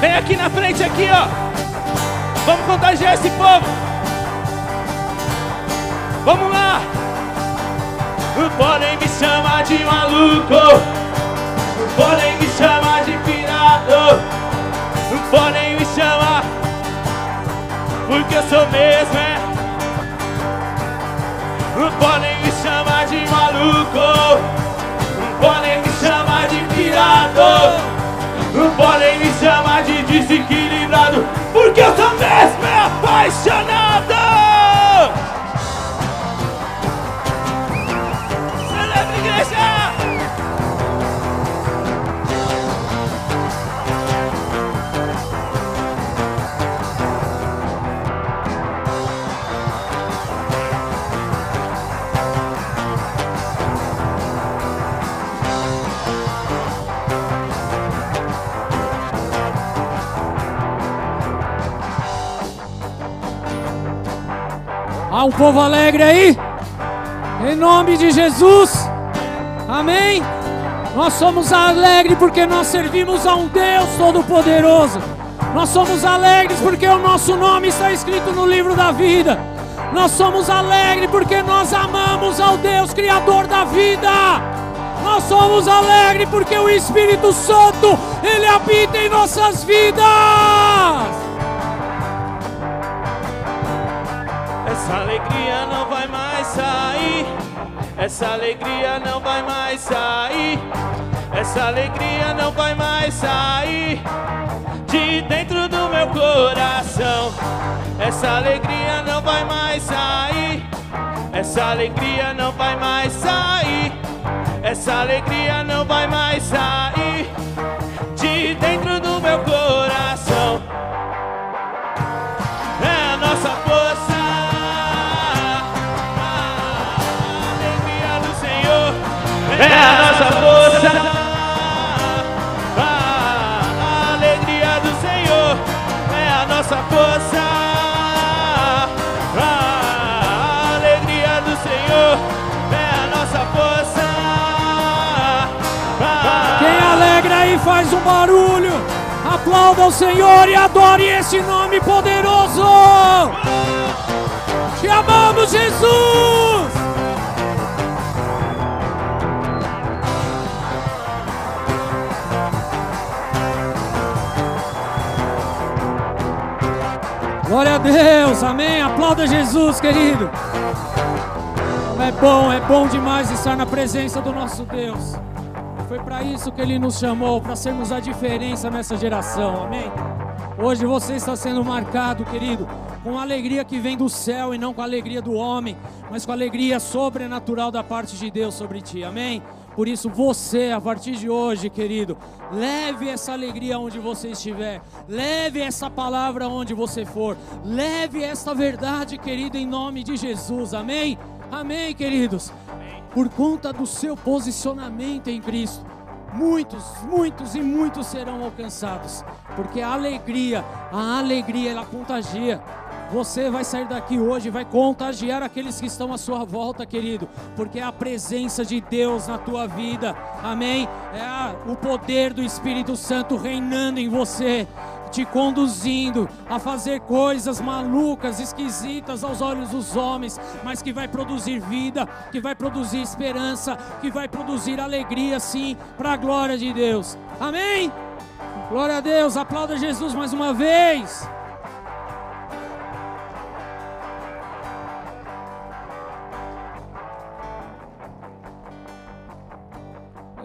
Vem aqui na frente, aqui, ó. Vamos contagiar esse povo. Vamos lá. Podem me chamar de maluco. Podem me chamar de pirado. Podem me chamar. Porque eu sou mesmo, um povo alegre aí? Em nome de Jesus. Amém. Nós somos alegres porque nós servimos a um Deus Todo-Poderoso. Nós somos alegres porque o nosso nome está escrito no livro da vida. Nós somos alegres porque nós amamos ao Deus Criador da vida. Nós somos alegres porque o Espírito Santo, ele habita em nossas vidas. Essa alegria não vai mais sair. Essa alegria não vai mais sair. Essa alegria não vai mais sair de dentro do meu coração. Essa alegria não vai mais sair. Essa alegria não vai mais sair. Essa alegria não vai mais sair de dentro do meu coração. É a nossa força. A alegria do Senhor é a nossa força. A alegria do Senhor é a nossa força. Quem alegra aí faz um barulho. Aplauda o Senhor e adore esse nome poderoso. Te amamos, Jesus. Glória a Deus, amém. Aplauda Jesus, querido. É bom, é bom demais estar na presença do nosso Deus. Foi para isso que Ele nos chamou, para sermos a diferença nessa geração, amém? Hoje você está sendo marcado, querido, com a alegria que vem do céu e não com a alegria do homem, mas com a alegria sobrenatural da parte de Deus sobre ti, amém? Por isso, você, a partir de hoje, querido, leve essa alegria onde você estiver, leve essa palavra onde você for, leve essa verdade, querido, em nome de Jesus, amém? Amém, queridos? Por conta do seu posicionamento em Cristo, muitos, muitos e muitos serão alcançados, porque a alegria, a alegria, ela contagia. Você vai sair daqui hoje, vai contagiar aqueles que estão à sua volta, querido, porque é a presença de Deus na tua vida, amém? É a- o poder do Espírito Santo reinando em você, te conduzindo a fazer coisas malucas, esquisitas aos olhos dos homens, mas que vai produzir vida, que vai produzir esperança, que vai produzir alegria, sim, para a glória de Deus, amém? Glória a Deus, aplauda Jesus mais uma vez.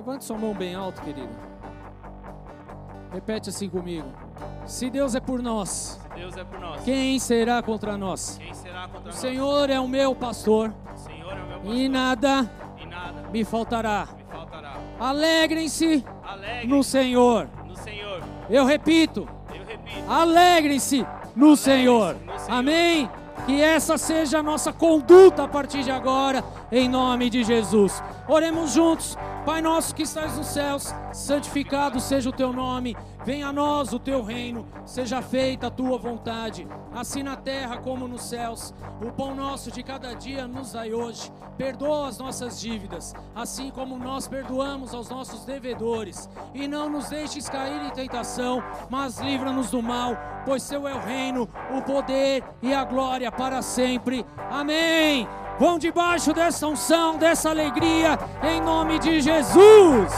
Levante sua mão bem alto, querido. Repete assim comigo. Se Deus é por nós, Deus é por nós. quem será contra nós? Será contra O nós? Senhor é o meu pastor O Senhor é o meu pastor. e nada E nada me faltará. faltará. Alegrem-se Alegre no Senhor. no Senhor. Eu repito, repito. alegrem-se no Senhor. no Senhor. Amém? Que essa seja a nossa conduta a partir de agora, em nome de Jesus. Oremos juntos. Pai nosso que estás nos céus, santificado seja o teu nome. Venha a nós o teu reino, seja feita a tua vontade, assim na terra como nos céus. O pão nosso de cada dia nos dai hoje. Perdoa as nossas dívidas, assim como nós perdoamos aos nossos devedores. E não nos deixes cair em tentação, mas livra-nos do mal, pois seu é o reino, o poder e a glória para sempre. Amém. Vão debaixo dessa unção, dessa alegria, em nome de Jesus.